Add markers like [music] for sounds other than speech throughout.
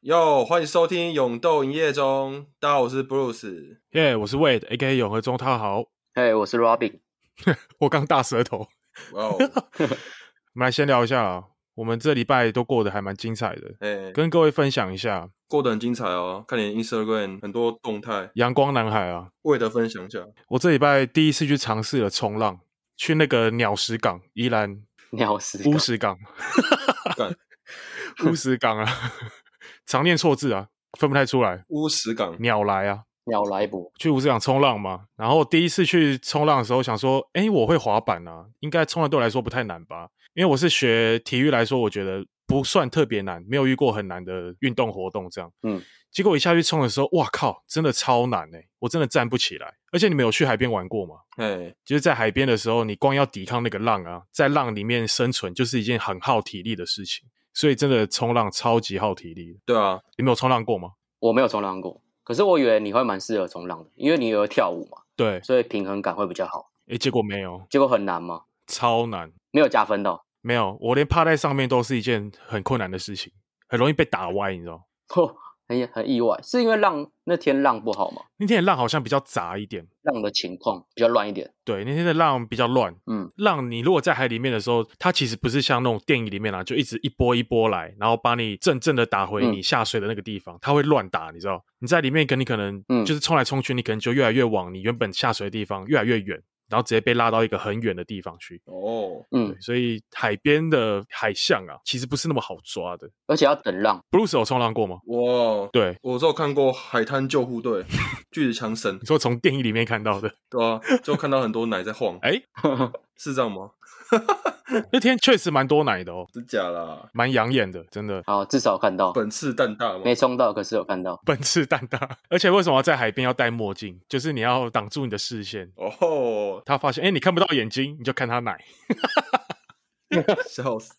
哟，欢迎收听《勇斗营业中》。大家好，我是 Bruce。耶，yeah, 我是 Wade，A.K.A. 永和中，他好。嘿，hey, 我是 Robin。[laughs] 我刚大舌头。哇哦！[laughs] 我们来先聊一下，我们这礼拜都过得还蛮精彩的。哎，Hey, 跟各位分享一下，过得很精彩哦。看你 Instagram 很多动态，阳光男孩啊。Wade 分享一下，我这礼拜第一次去尝试了冲浪，去那个鸟石港，宜兰鸟石乌石港，[laughs] 乌石港啊。常念错字啊，分不太出来。乌石港鸟来啊，鸟来不？去乌石港冲浪嘛。然后第一次去冲浪的时候，想说，哎，我会滑板啊，应该冲浪对我来说不太难吧？因为我是学体育来说，我觉得不算特别难，没有遇过很难的运动活动这样。嗯。结果一下去冲的时候，哇靠，真的超难哎，我真的站不起来。而且你们有去海边玩过吗？哎，就是在海边的时候，你光要抵抗那个浪啊，在浪里面生存，就是一件很耗体力的事情。所以真的冲浪超级耗体力。对啊，你没有冲浪过吗？我没有冲浪过，可是我以为你会蛮适合冲浪的，因为你有跳舞嘛。对，所以平衡感会比较好。诶，结果没有，结果很难吗？超难，没有加分的。没有，我连趴在上面都是一件很困难的事情，很容易被打歪，你知道？[laughs] 很很意外，是因为浪那天浪不好吗？那天的浪好像比较杂一点，浪的情况比较乱一点。对，那天的浪比较乱。嗯，浪你如果在海里面的时候，它其实不是像那种电影里面啊，就一直一波一波来，然后把你正正的打回你下水的那个地方，嗯、它会乱打，你知道？你在里面跟你可能就是冲来冲去，嗯、你可能就越来越往你原本下水的地方越来越远。然后直接被拉到一个很远的地方去哦，嗯，所以海边的海象啊，其实不是那么好抓的，而且要等浪。Bruce 有冲浪过吗？哇，对，我只有看过海滩救护队，[laughs] 巨石强森，你说从电影里面看到的，对啊，就看到很多奶在晃，哎，[laughs] 是这样吗？[laughs] 那天确实蛮多奶的哦，真假啦？蛮养眼的，真的。好，至少看到。本次蛋大吗？没冲到，可是有看到。本次蛋大，[laughs] 而且为什么要在海边要戴墨镜？就是你要挡住你的视线。哦，他发现，哎，你看不到眼睛，你就看他奶。[laughs] 笑死！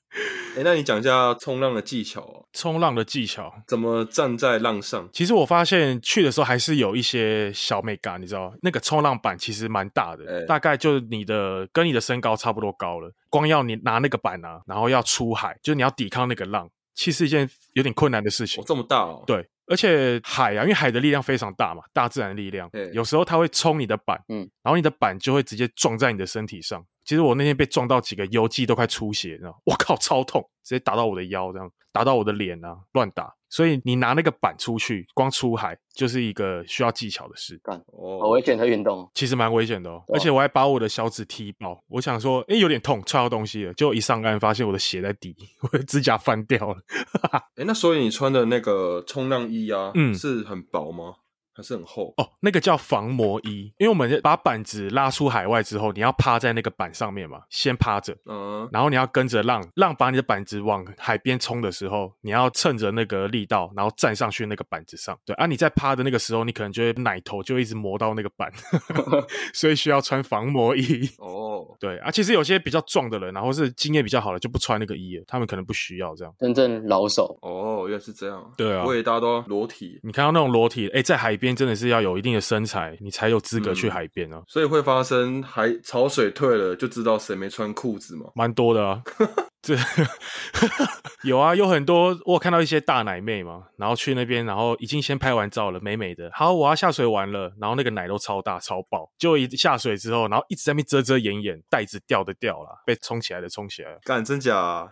哎，那你讲一下冲浪的技巧哦。冲浪的技巧，怎么站在浪上？其实我发现去的时候还是有一些小美感，你知道，那个冲浪板其实蛮大的，欸、大概就你的跟你的身高差不多高了。光要你拿那个板啊，然后要出海，就是你要抵抗那个浪，其实是一件有点困难的事情。哦，这么大哦？对，而且海啊，因为海的力量非常大嘛，大自然的力量，欸、有时候它会冲你的板，嗯，然后你的板就会直接撞在你的身体上。其实我那天被撞到几个油肌都快出血，你知道？[laughs] 我靠，超痛！直接打到我的腰，这样打到我的脸啊，乱打。所以你拿那个板出去，光出海就是一个需要技巧的事。干哦，好危险的运动，其实蛮危险的哦。而且我还把我的小指踢爆。我想说，哎，有点痛，踹到东西了。结果一上岸，发现我的鞋在底，[laughs] 我的指甲翻掉了。[laughs] 哎，那所以你穿的那个冲浪衣啊，嗯，是很薄吗？还是很厚。哦，那个叫防磨衣，因为我们把板子拉出海外之后，你要趴在那个板上面嘛，先趴着，嗯，然后你要跟着浪，浪把你的板子往海边冲的时候，你要趁着那个力道，然后站上去那个板子上，对啊，你在趴的那个时候，你可能就会奶头就一直磨到那个板，[laughs] 所以需要穿防磨衣哦，[laughs] 对啊，其实有些比较壮的人，然后是经验比较好的就不穿那个衣了，他们可能不需要这样，真正老手。哦，原来是这样，对啊，我以为大家都裸体，你看到那种裸体，哎，在海边。边真的是要有一定的身材，你才有资格去海边啊。所以会发生海潮水退了就知道谁没穿裤子吗？蛮多的啊，[laughs] 这 [laughs] 有啊，有很多我有看到一些大奶妹嘛，然后去那边，然后已经先拍完照了，美美的。好，我要下水玩了，然后那个奶都超大超爆，就一下水之后，然后一直在那边遮遮掩掩，袋子掉的掉了，被冲起来的冲起来了。干，真假啊？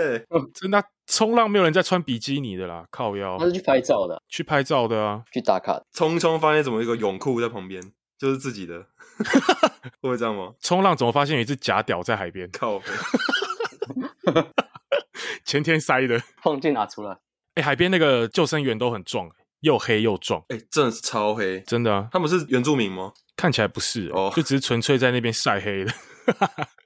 [laughs] 真的。冲浪没有人在穿比基尼的啦，靠腰。他是去拍照的，去拍照的啊，去打卡。冲冲发现怎么一个泳裤在旁边，就是自己的，[laughs] 会不会这样吗？冲浪怎么发现有一只假屌在海边？靠，[laughs] 前天塞的，放进拿出来。哎、欸，海边那个救生员都很壮，又黑又壮。哎、欸，真的是超黑，真的啊。他们是原住民吗？看起来不是哦，就只是纯粹在那边晒黑的。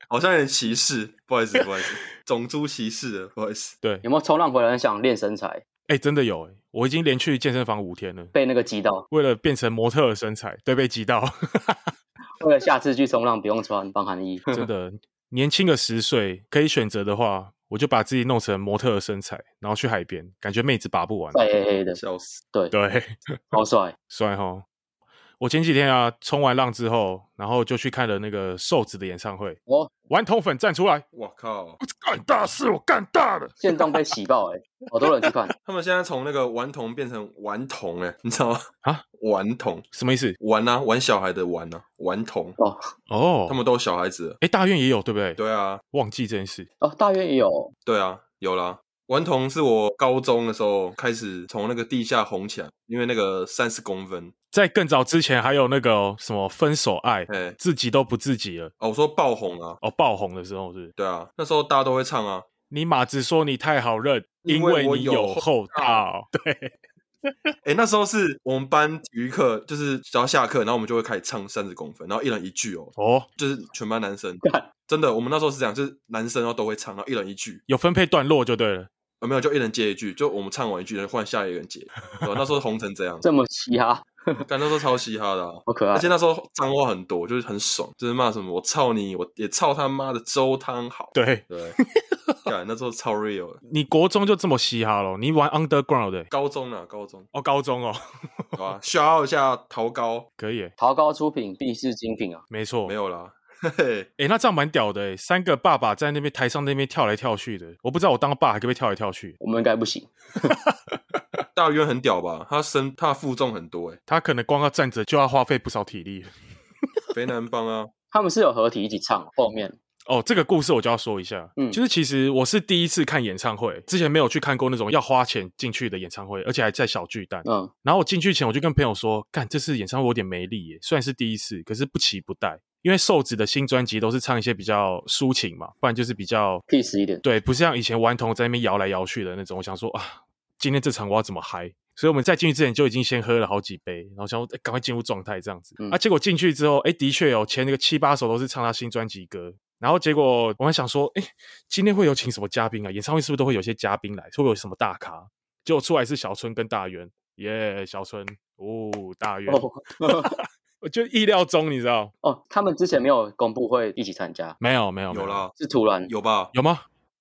好像有点歧视，不好意思，不好意思，种族歧视的，不好意思。对，有没有冲浪回来想练身材？哎、欸，真的有，我已经连去健身房五天了，被那个击到，为了变成模特的身材，对，被击到。为了下次去冲浪不用穿防寒衣，真的，[laughs] 年轻个十岁可以选择的话，我就把自己弄成模特的身材，然后去海边，感觉妹子拔不完，晒黑黑的，笑死。对对，好帅 [laughs] [laughs] 帅齁。我前几天啊，冲完浪之后，然后就去看了那个瘦子的演唱会。哦，顽童粉站出来！我靠，干大事，我干大了！现状被洗爆哎，好多人去看。[laughs] 他们现在从那个顽童变成顽童哎，你知道吗？啊，顽童什么意思？玩啊，玩小孩的玩啊，顽童哦哦，他们都有小孩子。哎，大院也有对不对？对啊，忘记这件事哦，大院也有。对啊，有啦。顽童是我高中的时候开始从那个地下红起来，因为那个三十公分，在更早之前还有那个、哦、什么分手爱，哎，自己都不自己了。哦，我说爆红啊，哦，爆红的时候是？对啊，那时候大家都会唱啊。你马子说你太好认，因为你有厚道。对，[laughs] 哎，那时候是我们班体育课，就是只要下课，然后我们就会开始唱三十公分，然后一人一句哦。哦，就是全班男生，真的，我们那时候是这样，就是男生然后都会唱，然后一人一句，有分配段落就对了。有、哦、没有，就一人接一句，就我们唱完一句，然后换下一个人接。对吧？那时候红成这样，这么嘻哈，[laughs] 但那时候超嘻哈的、啊，[laughs] 好可爱。而且那时候脏话很多，就是很爽，就是骂什么我操你，我也操他妈的粥汤好。对对，干那时候超 real 的。你国中就这么嘻哈了？你玩 underground 的？高中啊，高中哦，高中哦，好吧，shout 一下桃高，可以。桃高出品必是精品啊，没错，没有啦。嘿嘿，哎、欸，那这样蛮屌的哎，三个爸爸在那边台上那边跳来跳去的，我不知道我当爸还可不可以跳来跳去。我们应该不行。[laughs] 大渊很屌吧？他身他负重很多哎，他可能光要站着就要花费不少体力。[laughs] 肥男帮啊，[laughs] 他们是有合体一起唱后面。哦，这个故事我就要说一下，嗯，就是其实我是第一次看演唱会，之前没有去看过那种要花钱进去的演唱会，而且还在小巨蛋。嗯，然后我进去前我就跟朋友说，干，这次演唱会我有点没力耶，虽然是第一次，可是不期不待。因为瘦子的新专辑都是唱一些比较抒情嘛，不然就是比较 peace 一点。对，不是像以前顽童在那边摇来摇去的那种。我想说啊，今天这场我要怎么嗨？所以我们在进去之前就已经先喝了好几杯，然后想说赶快进入状态这样子。嗯、啊，结果进去之后，哎，的确有前那个七八首都是唱他新专辑歌。然后结果我还想说，哎，今天会有请什么嘉宾啊？演唱会是不是都会有些嘉宾来？会不会有什么大咖？结果出来是小春跟大元，耶，小春哦，大渊。Oh. [laughs] 我就意料中，你知道哦，他们之前没有公布会一起参加，没有没有有啦，是突然有吧？有吗？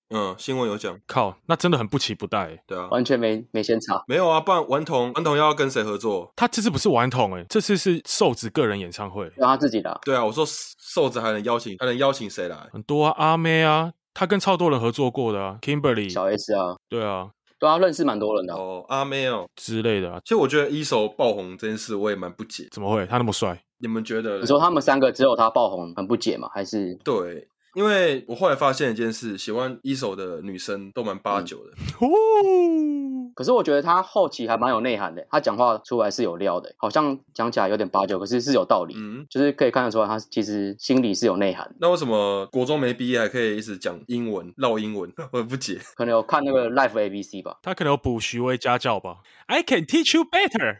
嗯，新闻有讲。靠，那真的很不期不待，对啊，完全没没先查，没有啊，不然顽童顽童要跟谁合作？他这次不是顽童哎，这次是瘦子个人演唱会，让他自己的。对啊，我说瘦子还能邀请还能邀请谁来？很多啊，阿妹啊，他跟超多人合作过的啊，Kimberly、小 S 啊，对啊。对啊，认识蛮多人的哦，阿妹哦之类的啊。其实我觉得一手爆红这件事，我也蛮不解。怎么会？他那么帅？你们觉得？你说他们三个只有他爆红，很不解吗？还是？对。因为我后来发现一件事，喜欢一手的女生都蛮八九的。嗯、[laughs] 可是我觉得他后期还蛮有内涵的，他讲话出来是有料的，好像讲起来有点八九，可是是有道理。嗯，就是可以看得出来，他其实心里是有内涵。那为什么国中没毕业还可以一直讲英文、烙英文？[laughs] 我也不解。可能有看那个 Life ABC 吧？他可能有补徐威家教吧？I can teach you better。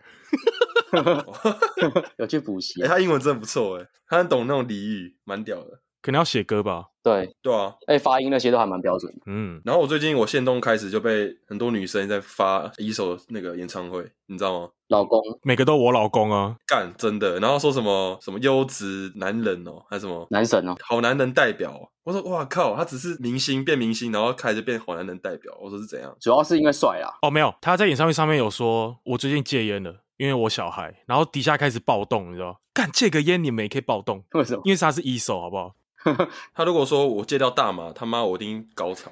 [laughs] 有去补习、欸。他英文真的不错哎，他很懂那种俚语，蛮屌的。可能要写歌吧？对对啊，哎，发音那些都还蛮标准。嗯，然后我最近我现动开始就被很多女生在发一首那个演唱会，你知道吗？老公，每个都我老公啊，干真的。然后说什么什么优质男人哦，还是什么男神哦，好男人代表。我说哇靠，他只是明星变明星，然后开始变好男人代表。我说是怎样？主要是因为帅啊。哦，没有，他在演唱会上面有说，我最近戒烟了，因为我小孩。然后底下开始暴动，你知道？干戒个烟你们也可以暴动？为什么？因为他是一手，好不好？[laughs] 他如果说我戒掉大麻，他妈我一定高潮。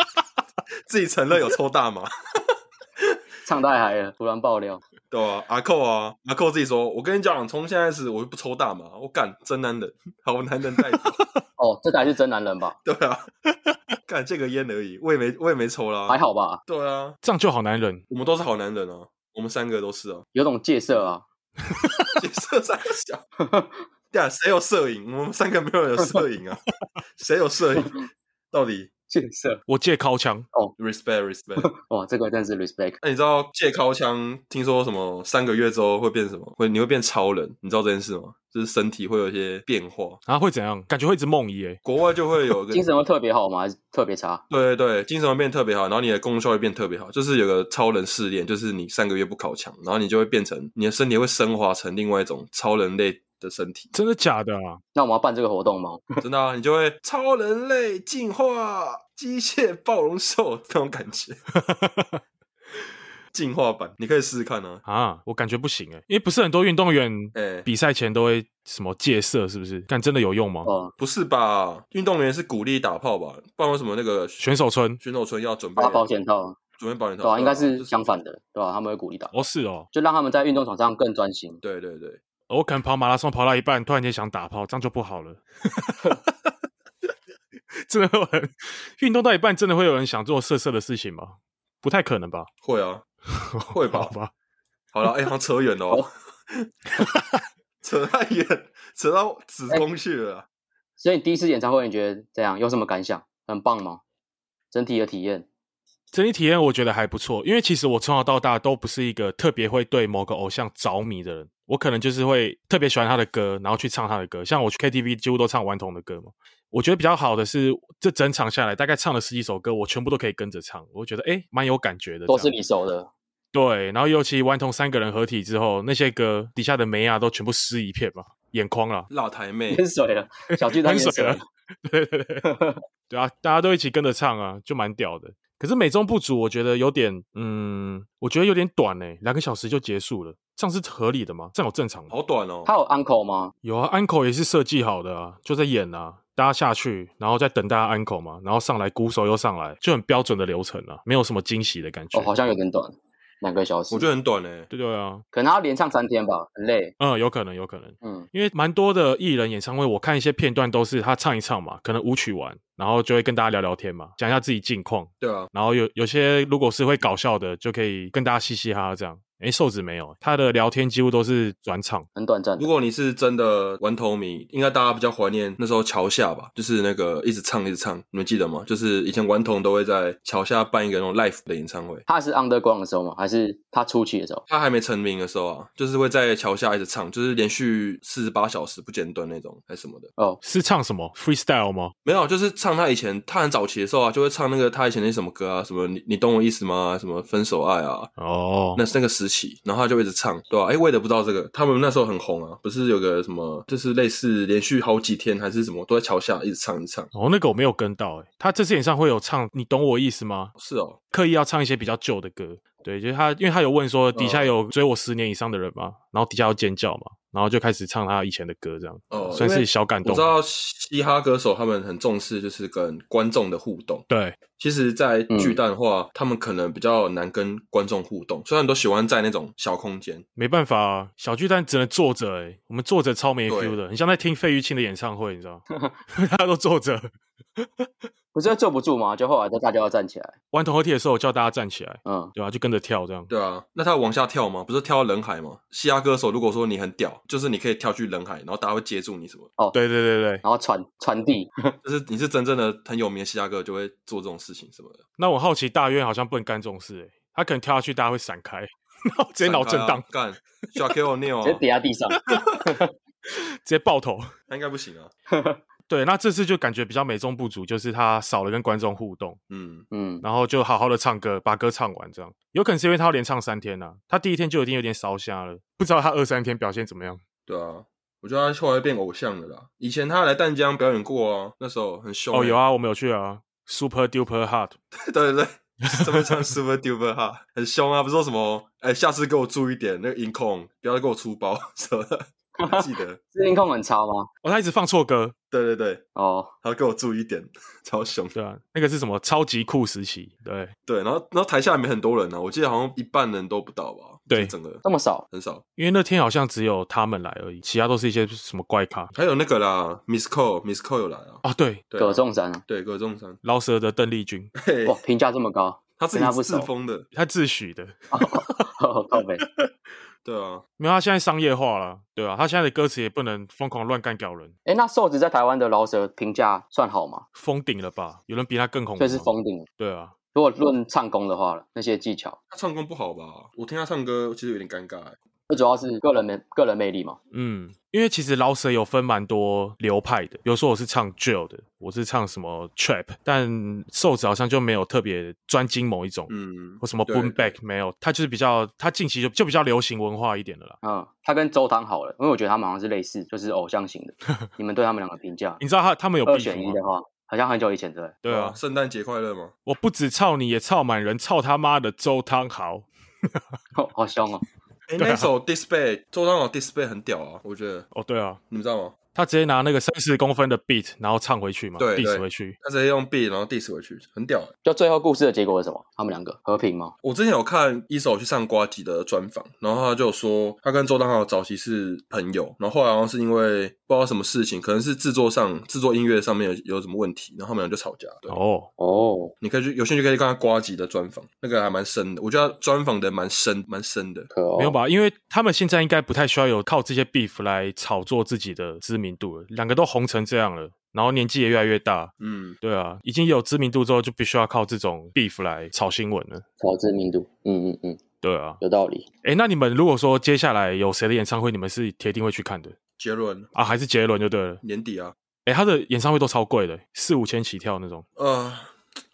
[laughs] 自己承认有抽大麻，唱太嗨了，突然爆料。对啊，阿寇啊，阿寇自己说，我跟你讲，从现在开始我就不抽大麻，我干真男人，好男人代表。哦，这才是真男人吧？[laughs] 对啊，[laughs] 干这个烟而已，我也没我也没抽啦，还好吧？对啊，这样就好男人，我们都是好男人啊，我们三个都是啊，有种戒色啊，戒色三小。对啊，谁有摄影？我们三个没有人有摄影啊。[laughs] 谁有摄影？到底戒色？我借靠枪哦，respect respect。[laughs] 哇，这个真是 respect。那你知道借靠枪？听说什么三个月之后会变什么？会你会变超人？你知道这件事吗？就是身体会有一些变化啊？会怎样？感觉会一直梦遗诶。国外就会有个精神会特别好吗？还是特别差？对对对，精神会变特别好，然后你的功效会变特别好。就是有个超人试炼，就是你三个月不尻枪，然后你就会变成你的身体会升华成另外一种超人类。的身体真的假的啊？那我们要办这个活动吗？[laughs] 真的啊，你就会超人类进化机械暴龙兽那种感觉。[laughs] 进化版，你可以试试看啊。啊，我感觉不行哎，因为不是很多运动员哎比赛前都会什么戒色，是不是？但真的有用吗？哦，不是吧？运动员是鼓励打炮吧？不然为什么那个选手村选手村要准备打保险套？准备保险套？对啊，应该是相反的，对吧？他们会鼓励打。哦，是哦，就让他们在运动场上更专心。对对对，我可能跑马拉松跑到一半，突然间想打炮，这样就不好了。[laughs] 真的会有人运动到一半，真的会有人想做色色的事情吗？不太可能吧？会啊，会吧？好吧，好了，哎、欸，好像扯远了、哦，[laughs] 扯太远，扯到子宫去了、欸。所以你第一次演唱会，你觉得怎样？有什么感想？很棒吗？整体的体验？整体体验我觉得还不错，因为其实我从小到大都不是一个特别会对某个偶像着迷的人，我可能就是会特别喜欢他的歌，然后去唱他的歌。像我去 KTV 几乎都唱顽童的歌嘛。我觉得比较好的是，这整场下来大概唱了十几首歌，我全部都可以跟着唱。我觉得诶蛮有感觉的。都是你熟的。对，然后尤其顽童三个人合体之后，那些歌底下的梅啊都全部湿一片嘛，眼眶了，老台妹淹水了，小巨蛋淹水了。[laughs] 对对对，[laughs] 对啊，大家都一起跟着唱啊，就蛮屌的。可是美中不足，我觉得有点，嗯，我觉得有点短诶，两个小时就结束了，这样是合理的吗？这样有正常吗？好短哦。他有 encore 吗？有啊，encore 也是设计好的啊，就在演啊。大家下去，然后再等大家 uncle 嘛，然后上来鼓手又上来，就很标准的流程啊，没有什么惊喜的感觉。哦，好像有点短，两个小时，我觉得很短诶、欸。对对啊，可能他要连唱三天吧，很累。嗯，有可能，有可能。嗯，因为蛮多的艺人演唱会，我看一些片段都是他唱一唱嘛，可能舞曲完，然后就会跟大家聊聊天嘛，讲一下自己近况。对啊，然后有有些如果是会搞笑的，就可以跟大家嘻嘻哈哈这样。哎，瘦子没有，他的聊天几乎都是转场，很短暂。如果你是真的顽童迷，应该大家比较怀念那时候桥下吧，就是那个一直唱一直唱，你们记得吗？就是以前顽童都会在桥下办一个那种 live 的演唱会。他是 underground 的时候吗？还是他初期的时候？他还没成名的时候啊，就是会在桥下一直唱，就是连续四十八小时不间断那种，还是什么的。哦，是唱什么 freestyle 吗？没有，就是唱他以前他很早期的时候啊，就会唱那个他以前那什么歌啊，什么你你懂我意思吗？什么分手爱啊？哦，那是那个时期，然后他就一直。唱对吧、啊？哎，我也不知道这个，他们那时候很红啊，不是有个什么，就是类似连续好几天还是什么，都在桥下一直唱一直唱。哦，那个我没有跟到哎。他这次演唱会有唱，你懂我意思吗？是哦，刻意要唱一些比较旧的歌。对，就是他，因为他有问说底下有追我十年以上的人吗？然后底下要尖叫嘛。然后就开始唱他以前的歌，这样哦，算是小感动。我知道嘻哈歌手他们很重视就是跟观众的互动。对，其实，在巨蛋的话，嗯，他们可能比较难跟观众互动，虽然都喜欢在那种小空间。没办法啊，小巨蛋只能坐着哎，我们坐着超没 feel 的，你像在听费玉清的演唱会，你知道吗？[laughs] [laughs] 大家都坐着。不是坐不住吗？就后来就大家要站起来。玩《同合体的时候，我叫大家站起来，嗯，对吧、啊？就跟着跳这样。对啊，那他往下跳吗？不是跳到人海吗？嘻哈歌手如果说你很屌，就是你可以跳去人海，然后大家会接住你什么？哦，对对对对，然后传传递，[laughs] 就是你是真正的很有名的嘻哈歌，就会做这种事情什么的。那我好奇大渊好像不能干这种事诶，他可能跳下去，大家会闪开，[laughs] 然后直接脑震荡，干、啊，小 K O Neil 直接跌在地上，[laughs] 直接爆头，那应该不行啊。对，那这次就感觉比较美中不足，就是他少了跟观众互动，嗯嗯，然后就好好的唱歌，把歌唱完，这样有可能是因为他要连唱三天呢、啊，他第一天就已经有点烧瞎了，不知道他二三天表现怎么样。对啊，我觉得他后来变偶像了啦。以前他来淡江表演过啊，那时候很凶、欸。哦，有啊，我们有去啊，Super Duper Hard。[laughs] 对对对，[laughs] 怎么唱 Super Duper Hot，很凶啊，不是说什么，哎，下次给我注意点，那个音控不要再给我出包 [laughs] 什么的。[laughs] 记得是音控很差吗？哦，他一直放错歌。对对对，哦，他要给我注意一点，[laughs] 超凶。对啊，那个是什么超级酷时期？对对，然后然后台下也没很多人呢、啊，我记得好像一半人都不到吧？对，整个那么少，很少。因为那天好像只有他们来而已，其他都是一些什么怪咖。还有那个啦，Miss Cole，Miss Cole 有来啊。啊，对，对啊葛仲山，对，葛仲山，老舌的邓丽君。哇，评价这么高，他自己自封的，他自诩的。靠北。[laughs] 对啊，没有，他现在商业化了，对啊，他现在的歌词也不能疯狂乱干屌人。哎，那瘦子在台湾的饶舌评价算好吗？封顶了吧？有人比他更恐怖？这是封顶。对啊，如果论唱功的话，那些技巧，他唱功不好吧？我听他唱歌其实有点尴尬。这主要是个人魅个人魅力嘛。嗯，因为其实饶舌有分蛮多流派的，比如说我是唱 drill 的，我是唱什么 trap，但瘦子好像就没有特别专精某一种，嗯，或什么 boom back 没有，他就是比较他近期就就比较流行文化一点的啦。嗯，他跟周汤好了，因为我觉得他们好像是类似，就是偶像型的。[laughs] 你们对他们两个评价？[laughs] 你知道他他们有二选一的话，好像很久以前对。对啊，圣诞节快乐吗？我不止操你也操满人，操他妈的周汤豪。[laughs] 好凶哦！[laughs] 哎、欸，那首 Display 周汤豪 Display 很屌啊，我觉得。哦，对啊，你们知道吗？他直接拿那个三十公分的 beat，然后唱回去嘛，对，diss 回去。他直接用 beat，然后 diss 回去，很屌。就最后故事的结果是什么？他们两个和平吗？我之前有看一手去上瓜吉的专访，然后他就说他跟周汤豪早期是朋友，然后后来好像是因为不知道什么事情，可能是制作上制作音乐上面有有什么问题，然后他们俩就吵架。哦哦，你可以去有兴趣可以看他瓜吉的专访，那个还蛮深的，我觉得专访的蛮深蛮深的。哦、没有吧？因为他们现在应该不太需要有靠这些 beef 来炒作自己的知名度了，两个都。都红成这样了，然后年纪也越来越大，嗯，对啊，已经有知名度之后，就必须要靠这种 beef 来炒新闻了，炒知名度，嗯嗯嗯，对啊，有道理。哎，那你们如果说接下来有谁的演唱会，你们是铁定会去看的？杰伦啊，还是杰伦就对了，年底啊，哎，他的演唱会都超贵的，四五千起跳那种，呃，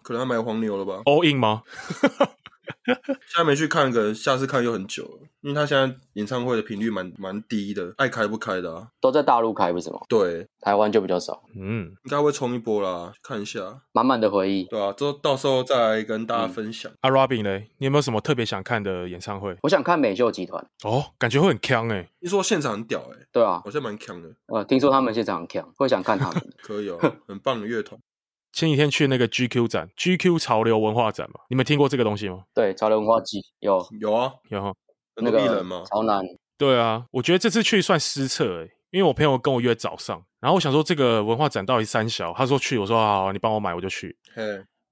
可能他买黄牛了吧？All in 吗？[laughs] 现在没去看，可能下次看又很久了，因为他现在演唱会的频率蛮蛮低的，爱开不开的啊，都在大陆开不是吗？对，台湾就比较少，嗯，应该会冲一波啦，看一下，满满的回忆，对啊，之后到时候再来跟大家分享。阿、嗯。啊、Robin 呢？你有没有什么特别想看的演唱会？我想看美秀集团，哦，感觉会很强哎，你说现场很屌哎，对啊，好像蛮强的，呃，听说他们现场很强，会想看他们，[laughs] 可以哦，很棒的乐团。前几天去那个 GQ 展，GQ 潮流文化展嘛，你们听过这个东西吗？对，潮流文化季有有啊有哈，那个艺人吗？潮男，对啊，我觉得这次去算失策诶、欸，因为我朋友跟我约早上，然后我想说这个文化展到底三小，他说去，我说好，好，你帮我买，我就去。嘿，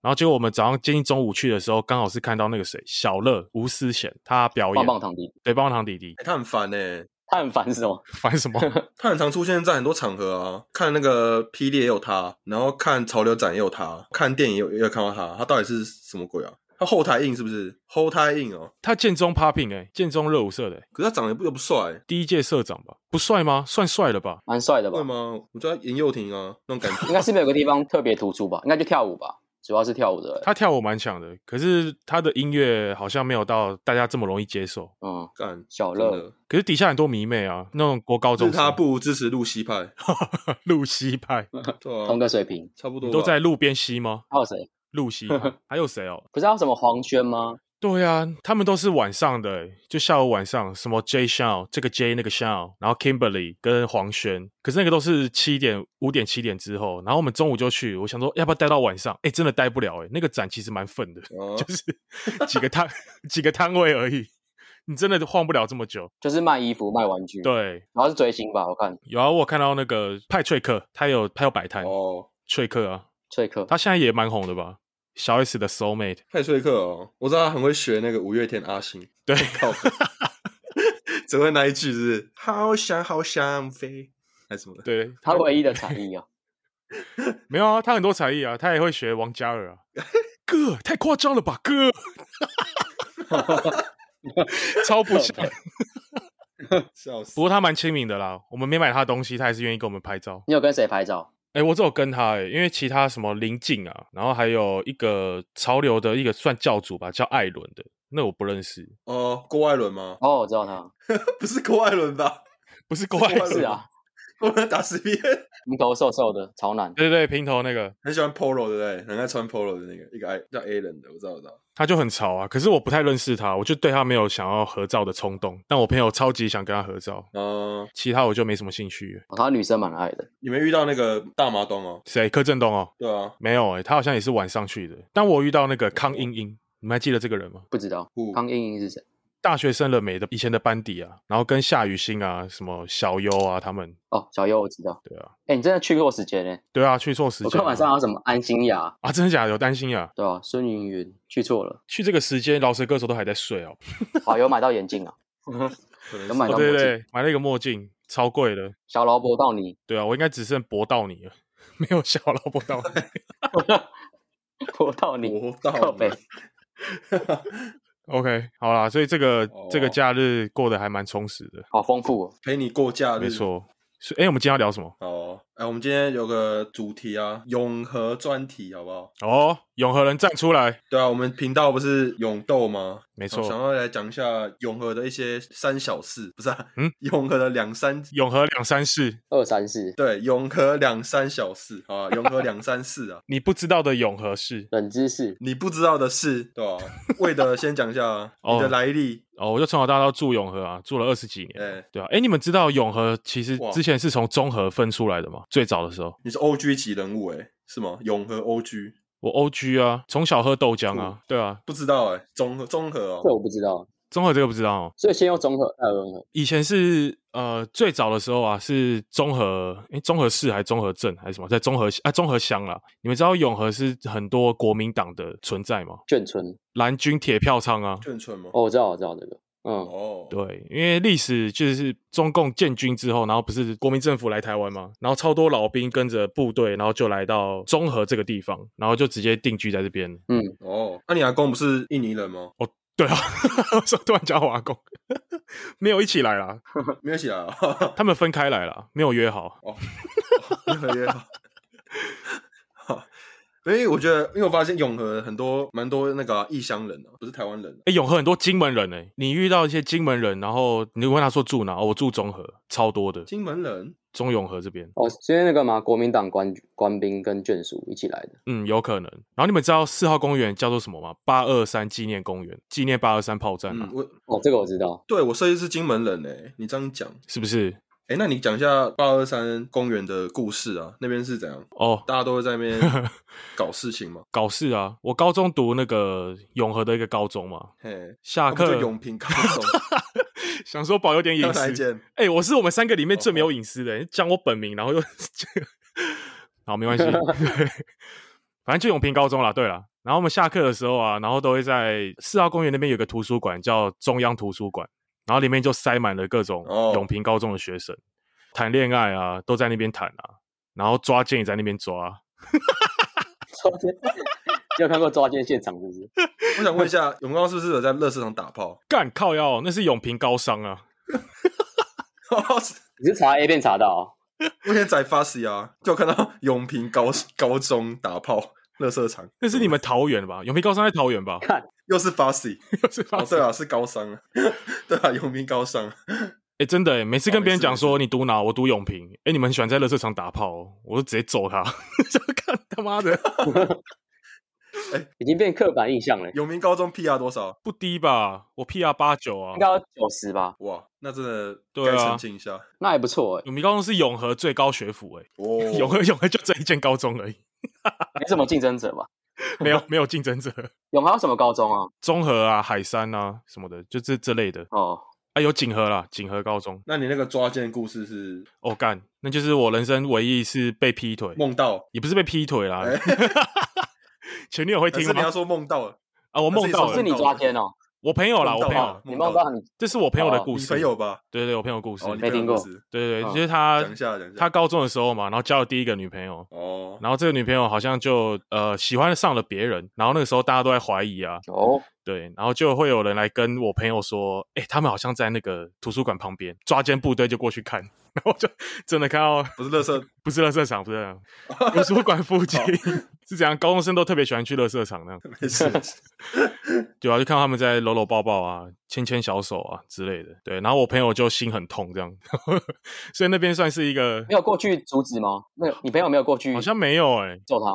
然后结果我们早上接近中午去的时候，刚好是看到那个谁，小乐吴思贤他表演，棒棒糖弟弟，对，棒棒糖弟弟，欸、他很烦哎、欸。他很烦是什么？[laughs] 烦什么？[laughs] 他很常出现在很多场合啊，看那个霹雳也有他，然后看潮流展也有他，看电影也有也有看到他。他到底是什么鬼啊？他后台硬是不是？后台硬哦。他建中 popping 哎，建中热舞社的，可是他长得不又不帅。第一届社长吧？不帅吗？算帅了吧？蛮帅的吧？会吗？我觉得严幼廷啊，那种感觉。[laughs] 应该是没有个地方特别突出吧？应该就跳舞吧。主要是跳舞的，他跳舞蛮强的，可是他的音乐好像没有到大家这么容易接受。嗯，干小乐，可是底下很多迷妹啊，那种国高中生，他不支持露西派，[laughs] 露西派，[laughs] 对啊，同个水平，差不多。都在路边吸吗？还有谁？露西，还有谁哦？不知道什么黄轩吗？对啊，他们都是晚上的，就下午晚上，什么 J Shaw 这个 J 那个 Shaw 然后 Kimberly 跟黄轩，可是那个都是七点、五点、七点之后，然后我们中午就去，我想说要不要待到晚上？哎，真的待不了哎，那个展其实蛮粉的，哦、就是 [laughs] 几个摊几个摊位而已，你真的晃不了这么久。就是卖衣服、卖玩具，对，然后是追星吧？我看有啊，我看到那个派翠克，他有他有摆摊哦，翠克啊，翠克，他现在也蛮红的吧？小 S 的 Soul Mate 派翠克哦，我知道他很会学那个五月天阿信，对，[laughs] 只会那一句是好想好想飞，还是什么的？对，他唯一的才艺啊，[laughs] 没有啊，他很多才艺啊，他也会学王嘉尔啊，[laughs] 哥太夸张了吧，哥，超不像，笑死。不过他蛮亲民的啦，我们没买他的东西，他还是愿意跟我们拍照。你有跟谁拍照？哎、欸，我只有跟他哎、欸，因为其他什么林静啊，然后还有一个潮流的一个算教主吧，叫艾伦的，那我不认识。哦，郭艾伦吗？哦，我知道他，[laughs] 不是郭艾伦吧？[laughs] 不是郭艾伦，是啊，我们打十遍，平头瘦瘦的潮男，对对对，平头那个，很喜欢 Polo 对不对？很爱穿 Polo 的那个，一个爱叫 A 人的，我知道，我知道。他就很潮啊，可是我不太认识他，我就对他没有想要合照的冲动。但我朋友超级想跟他合照，嗯，其他我就没什么兴趣。哦，他女生蛮爱的。你没遇到那个大麻东哦？谁？柯震东哦？对啊，没有哎、欸，他好像也是晚上去的。但我遇到那个康英英，你们还记得这个人吗？不知道，康英英是谁？大学生了没的以前的班底啊，然后跟夏雨欣啊、什么小优啊他们。哦，小优我知道。对啊，哎、欸，你真的去错时间呢？对啊，去错时间。我看晚上有什么安心雅啊，真的假的？有担心呀？对啊，孙芸芸去错了。去这个时间，老舌歌手都还在睡哦。好，有买到眼镜啊？[laughs] 有买到墨镜、哦？对对对，买了一个墨镜，超贵的。小劳勃到你。对啊，我应该只剩博到你了，[laughs] 没有小劳勃到你。[laughs] 博到你，博道尼。OK，好啦，所以这个、oh. 这个假日过得还蛮充实的，好丰富哦，陪你过假日，没错。哎、欸，我们今天要聊什么？哦、oh.，哎，我们今天有个主题啊，永和专题，好不好？哦、oh,，永和人站出来。对啊，我们频道不是永斗吗？没错。想要来讲一下永和的一些三小事，不是啊？嗯，永和的两三，永和两三事，二三事，对，永和两三小事啊，永和两三事啊，[laughs] 你不知道的永和事，[laughs] 冷知识，你不知道的事，对吧？为的先讲一下 [laughs] 你的来历。哦，我就从小到大都住永和啊，住了二十几年。欸、对啊，哎、欸，你们知道永和其实之前是从中和分出来的吗？最早的时候，你是 O G 级人物哎、欸，是吗？永和 O G，我 O G 啊，从小喝豆浆啊，对啊，不知道哎、欸，中和中和哦，这我不知道，综合这个不知道哦，所以先用综合再永和。以前是呃最早的时候啊，是综合，哎、综合市还是综合镇还是什么，在综合啊综合乡啦。你们知道永和是很多国民党的存在吗？眷村。蓝军铁票仓啊，眷村吗？哦，我知道，我知道这个。嗯，哦，对，因为历史就是中共建军之后，然后不是国民政府来台湾吗？然后超多老兵跟着部队，然后就来到中和这个地方，然后就直接定居在这边。嗯，哦，那你阿公不是印尼人吗？哦，对啊，[laughs] 说突然叫我阿公，没有一起来啦，[laughs] 没有一起来啊，他们分开来了，没有约好。哦，没有约好。[laughs] 因为我觉得，因为我发现永和很多蛮多那个异乡人啊，不是台湾人。哎、欸，永和很多金门人哎，你遇到一些金门人，然后你问他说住哪？哦，我住中和，超多的金门人，中永和这边。哦，今天那个嘛，国民党官官兵跟眷属一起来的。嗯，有可能。然后你们知道四号公园叫做什么吗？八二三纪念公园，纪念八二三炮战啊。嗯、我哦，这个我知道。对，我设计是金门人哎，你这样讲是不是？哎，那你讲一下八二三公园的故事啊？那边是怎样？哦，大家都会在那边 [laughs] 搞事情吗？搞事啊！我高中读那个永和的一个高中嘛，嘿，下课、啊、永平高中，[laughs] 想说保有点隐私。哎，我是我们三个里面最没有隐私的，讲、哦、我本名，然后又 [laughs] 好没关系，反正就永平高中啦。对啦，然后我们下课的时候啊，然后都会在四号公园那边有个图书馆，叫中央图书馆。然后里面就塞满了各种永平高中的学生，谈、oh. 恋爱啊，都在那边谈啊，然后抓奸也在那边抓。[laughs] 抓奸，你有看过抓奸现场是不是？[laughs] 我想问一下，永高是不是有在垃圾场打炮？[laughs] 干靠腰，那是永平高商啊。你是查 A 片查到、啊？我现在在发誓啊，就看到永平高高中打炮，乐色场。那是你们桃园吧？永平高商在桃园吧？看。又是 Fussy，[laughs] 又是 Fussy，、哦、对啊，是高商啊，[laughs] 对啊，永平高商。哎、欸，真的哎，每次跟别人讲说你读哪，我读永平。哎、欸，你们喜欢在乐色场打炮、哦，我就直接揍他。[laughs] 就看他妈的，哎、欸，已经变刻板印象了。永明高中 PR 多少？不低吧？我 PR 八九啊，应该要九十吧？哇，那真的该澄清一下。那还不错哎。永明高中是永和最高学府哎，哦，永和永和就这一间高中而已，没什么竞争者吧？[laughs] 没有没有竞争者。[laughs] 永和有什么高中啊？中和啊，海山啊，什么的，就这这类的。哦，啊，有锦和啦，锦和高中。那你那个抓奸故事是？哦干，那就是我人生唯一是被劈腿。梦到也不是被劈腿啦。欸、[laughs] 前女友会听吗？是你要说梦到了啊？我梦到了，是你抓奸哦。我朋友啦，我朋友，你梦到你，这是我朋友的故事。朋友吧？对对对，我朋友的故事，没听过。对对对，就是他，他高中的时候嘛，然后交了第一个女朋友。哦。然后这个女朋友好像就呃喜欢上了别人，然后那个时候大家都在怀疑啊。哦。对，然后就会有人来跟我朋友说，哎，他们好像在那个图书馆旁边，抓奸部队就过去看，然后就真的看到不是乐色，不是乐色场，不是图书馆附近 [laughs] 是怎样，高中生都特别喜欢去乐色场那样。没事，对啊，就看到他们在搂搂抱抱啊，牵牵小手啊之类的。对，然后我朋友就心很痛这样，[laughs] 所以那边算是一个没有过去阻止吗？没有，你朋友没有过去？好像没有哎，揍他。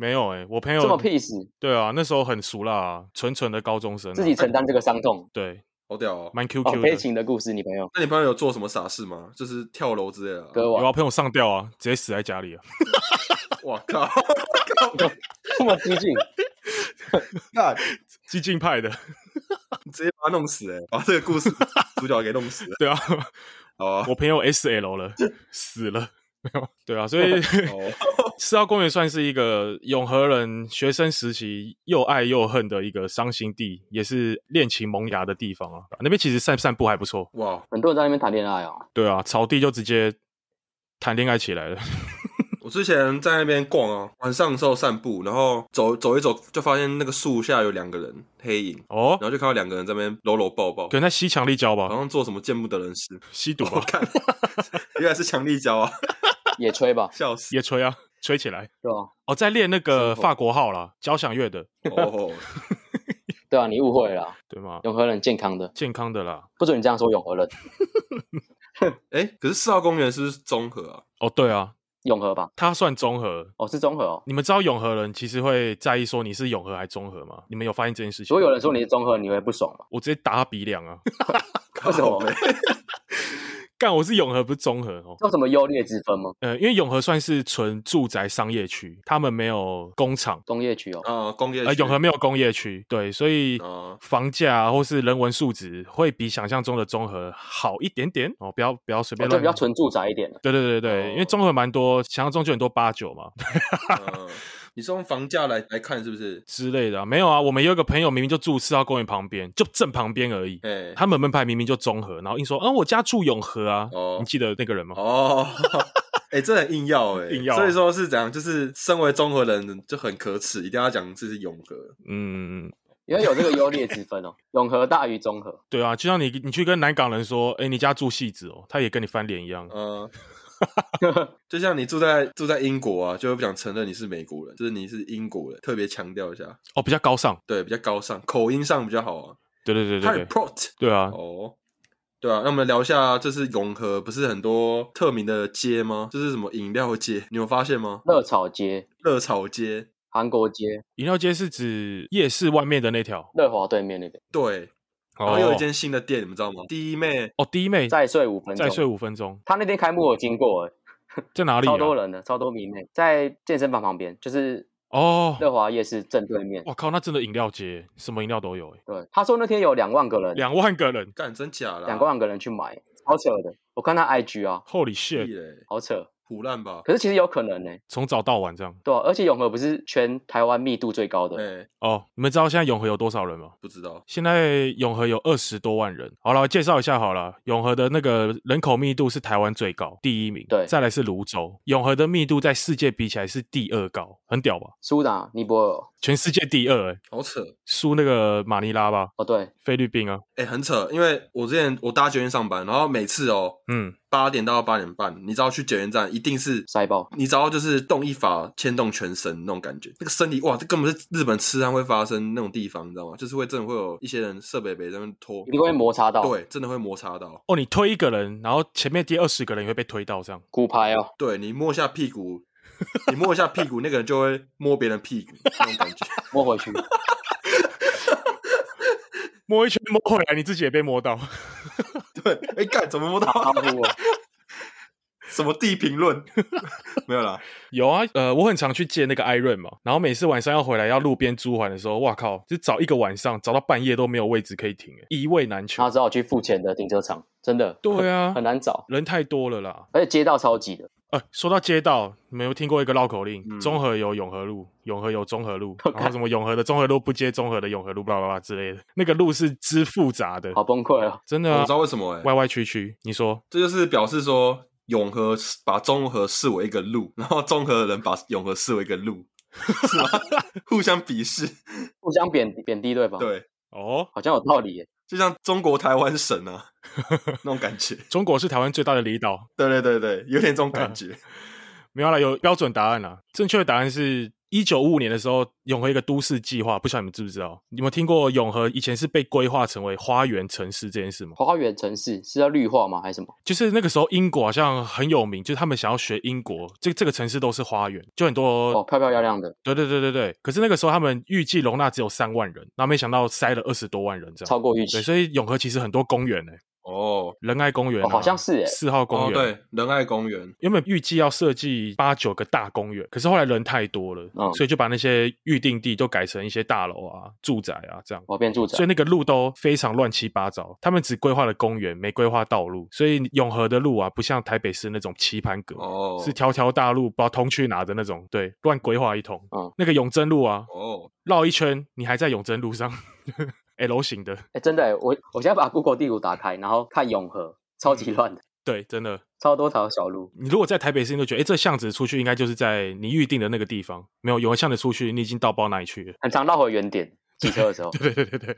没有哎、欸，我朋友这么 peace，对啊，那时候很熟啦，纯纯的高中生、啊，自己承担这个伤痛，对，好屌哦，蛮 Q Q 的、哦、悲情的故事。你朋友，那你朋友有做什么傻事吗？就是跳楼之类的、啊，割腕，有啊，朋友上吊啊，直接死在家里啊！[laughs] 我靠，[laughs] 这么激进，[laughs] 那激进派的，直接把他弄死哎、欸，把这个故事主角给弄死。了，对啊，哦，我朋友 S L 了，死了。没有，对啊，所以 [laughs] 四号公园算是一个永和人学生时期又爱又恨的一个伤心地，也是恋情萌芽的地方啊。那边其实散散步还不错，哇，很多人在那边谈恋爱啊。对啊，草地就直接谈恋爱起来了。我之前在那边逛啊，晚上的时候散步，然后走走一走，就发现那个树下有两个人黑影哦，然后就看到两个人在那边搂搂抱抱，可能在吸强力胶吧，好像做什么见不得人事，吸毒吧？[laughs] 我看 [laughs] 原来是强力胶啊，[laughs] 野炊吧，笑死，野炊啊，吹起来，对吧？哦，在练那个法国号啦，交响乐的哦。对啊，你误会了，对吗？永和人健康的，健康的啦，不准你这样说永和人。哎、欸，可是四号公园是不是中和啊？哦，对啊。永和吧，他算中和哦，是中和哦。你们知道永和人其实会在意说你是永和还是中和吗？你们有发现这件事情？如果有人说你是中和，你会不爽吗？我直接打他鼻梁啊！[laughs] 为什么？干，我是永和，不是中和哦。有什么优劣之分吗？呃，因为永和算是纯住宅商业区，他们没有工厂。工业区哦，呃，工业区。呃，永和没有工业区，对，所以房价或是人文素质会比想象中的中和好一点点哦。不要不要随便乱，就比较纯住宅一点。对对对对，因为中和蛮多，想象中就很多八九嘛。[laughs] 你是用房价来来看是不是之类的、啊？没有啊，我们有一个朋友明明就住四号公园旁边，就正旁边而已。欸、他们门牌明明就中和，然后硬说，嗯，我家住永和啊。哦，你记得那个人吗？哦，[laughs] 哎、欸，这很硬要哎、欸，[laughs] 硬要、啊。所以说是怎样？就是身为中和人就很可耻，一定要讲这是永和。嗯嗯，因为有这个优劣之分哦，永和大于中和。对啊，就像你你去跟南港人说，哎、欸，你家住戏子哦，他也跟你翻脸一样。嗯。[laughs] 就像你住在住在英国啊，就会不想承认你是美国人，就是你是英国人，特别强调一下哦，比较高尚，对，比较高尚，口音上比较好啊。对对对对对，Port，对啊，哦，对啊，那我们聊一下，这是永和，不是很多特名的街吗？这是什么饮料街？你有发现吗？热炒街，热炒街，韩国街，饮料街是指夜市外面的那条，乐华对面那个，对。然后有一间新的店，你们知道吗？滴妹哦，滴妹再睡五分钟，再睡五分钟。他那天开幕我经过，在哪里？超多人的，超多迷妹，在健身房旁边，就是哦，乐华夜市正对面。我靠，那真的饮料街，什么饮料都有哎。对，他说那天有两万个人，两万个人，干真假的？两万个人去买，好扯的。我看他 IG 啊，Holy shit，好扯。唬烂吧？可是其实有可能呢、欸，从早到晚这样。对、啊，而且永和不是全台湾密度最高的。对哦，你们知道现在永和有多少人吗？不知道。现在永和有二十多万人。好了，介绍一下好了，永和的那个人口密度是台湾最高，第一名。对，再来是泸州。永和的密度在世界比起来是第二高，很屌吧？苏打？尼泊尔？全世界第二、欸，哎，好扯。输那个马尼拉吧？哦，对，菲律宾啊。哎、欸，很扯，因为我之前我搭捷运上班，然后每次哦，嗯。八点到八点半，你知道去捷运站一定是塞爆，你知道就是动一发牵动全身那种感觉，那个身体哇，这根本是日本痴汉会发生那种地方，你知道吗？就是会真的会有一些人设备被他们拖，一定会摩擦到，对，真的会摩擦到。哦，你推一个人，然后前面第二十个人也会被推到这样，骨牌哦。对，你摸一下屁股，你摸一下屁股，那个人就会摸别人屁股那种感觉，[laughs] 摸回去，摸一圈摸回来，你自己也被摸到。[laughs] 对，哎、欸，干怎么摸到？[laughs] 什么地评论？[laughs] 没有啦，有啊，呃，我很常去借那个 iRun 嘛，然后每次晚上要回来要路边租还的时候，哇靠，就找一个晚上，找到半夜都没有位置可以停，一位难求。他只好去付钱的停车场，真的。对啊，很难找，人太多了啦，而且街道超级的。呃，说到街道，你们有听过一个绕口令？嗯、中和有永和路，永和有中和路.然后什么永和的中和路不接中和的永和路，巴拉巴拉之类的，那个路是之复杂的，好崩溃哦，真的、啊。我知道为什么哎、欸，歪歪曲曲，你说，这就是表示说。永和把中和视为一个路，然后中和的人把永和视为一个路，是吗？[laughs] 互相鄙视，互相贬贬低，对吧？对，哦，好像有道理耶，就像中国台湾省啊，那种感觉。中国是台湾最大的离岛，对对对对，有点这种感 [laughs] 觉。没有啦，有标准答案啦，正确的答案是。一九五五年的时候，永和一个都市计划，不晓得你们知不知道？你们听过永和以前是被规划成为花园城市这件事吗？花园城市是要绿化吗？还是什么？就是那个时候英国好像很有名，就是他们想要学英国，这这个城市都是花园，就很多哦，漂漂亮亮的。对对对对对。可是那个时候他们预计容纳只有三万人，然后没想到塞了二十多万人，这样超过预期。对，所以永和其实很多公园呢、欸。哦，仁爱公园、啊哦、好像是诶四号公园、哦，对，仁爱公园。原本预计要设计八九个大公园，可是后来人太多了，嗯、所以就把那些预定地都改成一些大楼啊、住宅啊这样，哦，变住宅，所以那个路都非常乱七八糟。他们只规划了公园，没规划道路，所以永和的路啊，不像台北市那种棋盘格，哦，是条条大路，不知道通去哪的那种，对，乱规划一通。嗯，那个永贞路啊，哦，绕一圈，你还在永贞路上。L 型的，哎、欸，真的，我我现在把 Google 地图打开，然后看永和，超级乱的。对，真的，超多条小路。你如果在台北市，你都觉得，哎、欸，这巷子出去应该就是在你预定的那个地方。没有，永和巷子出去，你已经到不知道哪里去了。很常绕回原点，[laughs] 骑车的时候。对对对对对。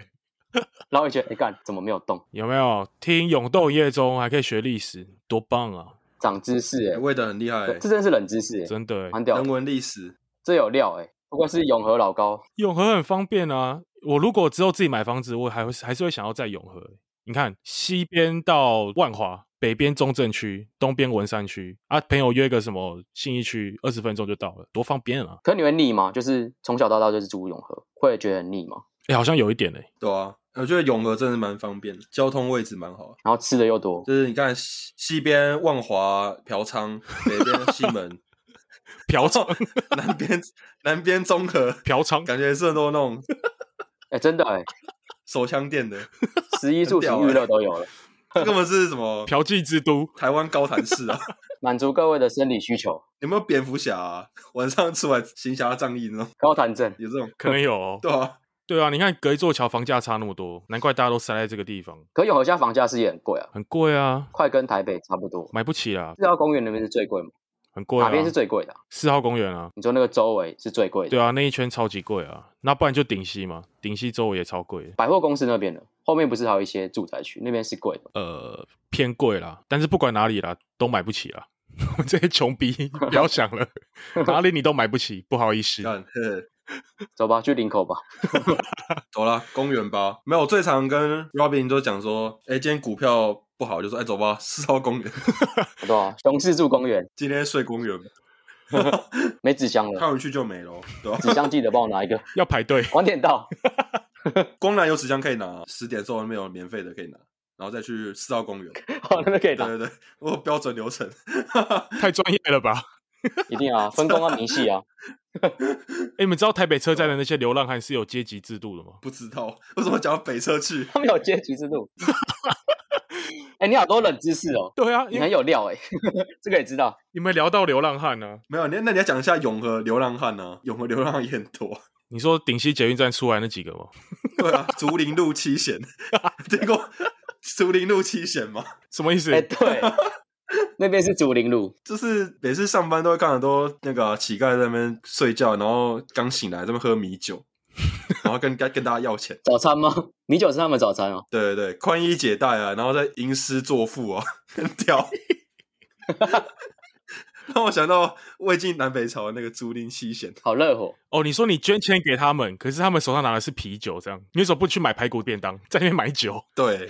绕一圈，哎、欸，干，怎么没有动？有没有听永动夜中还可以学历史，多棒啊！长知识、欸，哎，味道很厉害、欸，这真是冷知识、欸，真的、欸，蛮屌。人文历史，这有料、欸，哎。不过是永和老高，永和很方便啊，我如果之后自己买房子，我还会还是会想要在永和。你看，西边到万华，北边中正区，东边文山区啊，朋友约个什么信义区，二十分钟就到了，多方便啊！可你会腻吗？就是从小到大就是住永和，会觉得很腻吗？哎、欸，好像有一点哎、欸。对啊，我觉得永和真的蛮方便的，交通位置蛮好，然后吃的又多。就是你看西西边万华嫖娼，北边西门嫖娼，[laughs] 南边南边综合嫖娼，感觉是很多那种，[laughs] 哎、欸，真的哎、欸，手枪店的，食衣住行娱乐都有了。这根本是什么嫖妓之都，台湾高谭市啊！[laughs] 满足各位的生理需求。有没有蝙蝠侠啊？晚上出来行侠仗义那种高谭镇有这种？可能有、哦。对啊，对啊，你看隔一座桥，房价差那么多，难怪大家都塞在这个地方。可永和家房价是也很贵啊，很贵啊，快跟台北差不多，买不起啊。四号公园那边是最贵吗？很贵、啊，哪边是最贵的、啊？四号公园啊，你说那个周围是最贵的？对啊，那一圈超级贵啊。那不然就顶溪嘛，顶溪周围也超贵。百货公司那边的后面不是还有一些住宅区，那边是贵的。呃，偏贵啦，但是不管哪里啦，都买不起啦。[laughs] 这些穷逼，[laughs] 不要想了，哪里你都买不起，不好意思。走吧，去林口吧。[laughs] 走啦，公园吧。没有，我最常跟 Robin 都讲说，哎，今天股票不好，就说，哎，走吧，[laughs] 四号公园。[laughs] 对啊，雄狮住公园。今天睡公园。[laughs] 没纸箱了，看回去就没了。对吧？纸箱记得帮我拿一个，要排队。晚点到。公然有纸箱可以拿，十点之后那边有免费的可以拿，然后再去四号公园。好，那边可以拿。对对对，我标准流程。太专业了吧？[laughs] 一定啊，分工要明细啊。哎、欸，你们知道台北车站的那些流浪汉是有阶级制度的吗？不知道，为什么讲到北车去？[laughs] 他们有阶级制度。哎、欸，你好多冷知识哦。对啊，你很有料哎，[laughs] 这个也知道。你们聊到流浪汉呢、啊？没有，那那你要讲一下永和流浪汉呢、啊？永和流浪汉也很多。你说顶溪捷运站出来那几个吗？对啊，竹林路七贤，听过竹林路七贤吗？什么意思？哎、欸，对。[laughs] 那边是竹林路，就是每次上班都会看很多那个乞丐在那边睡觉，然后刚醒来在那边喝米酒，[laughs] 然后跟跟跟大家要钱。早餐吗？[laughs] 米酒是他们早餐哦。对对对，宽衣解带啊，然后再吟诗作赋啊，很屌。让我想到魏晋南北朝的那个竹林七贤，好热火哦。你说你捐钱给他们，可是他们手上拿的是啤酒，这样你为什么不去买排骨便当，在那边买酒？对。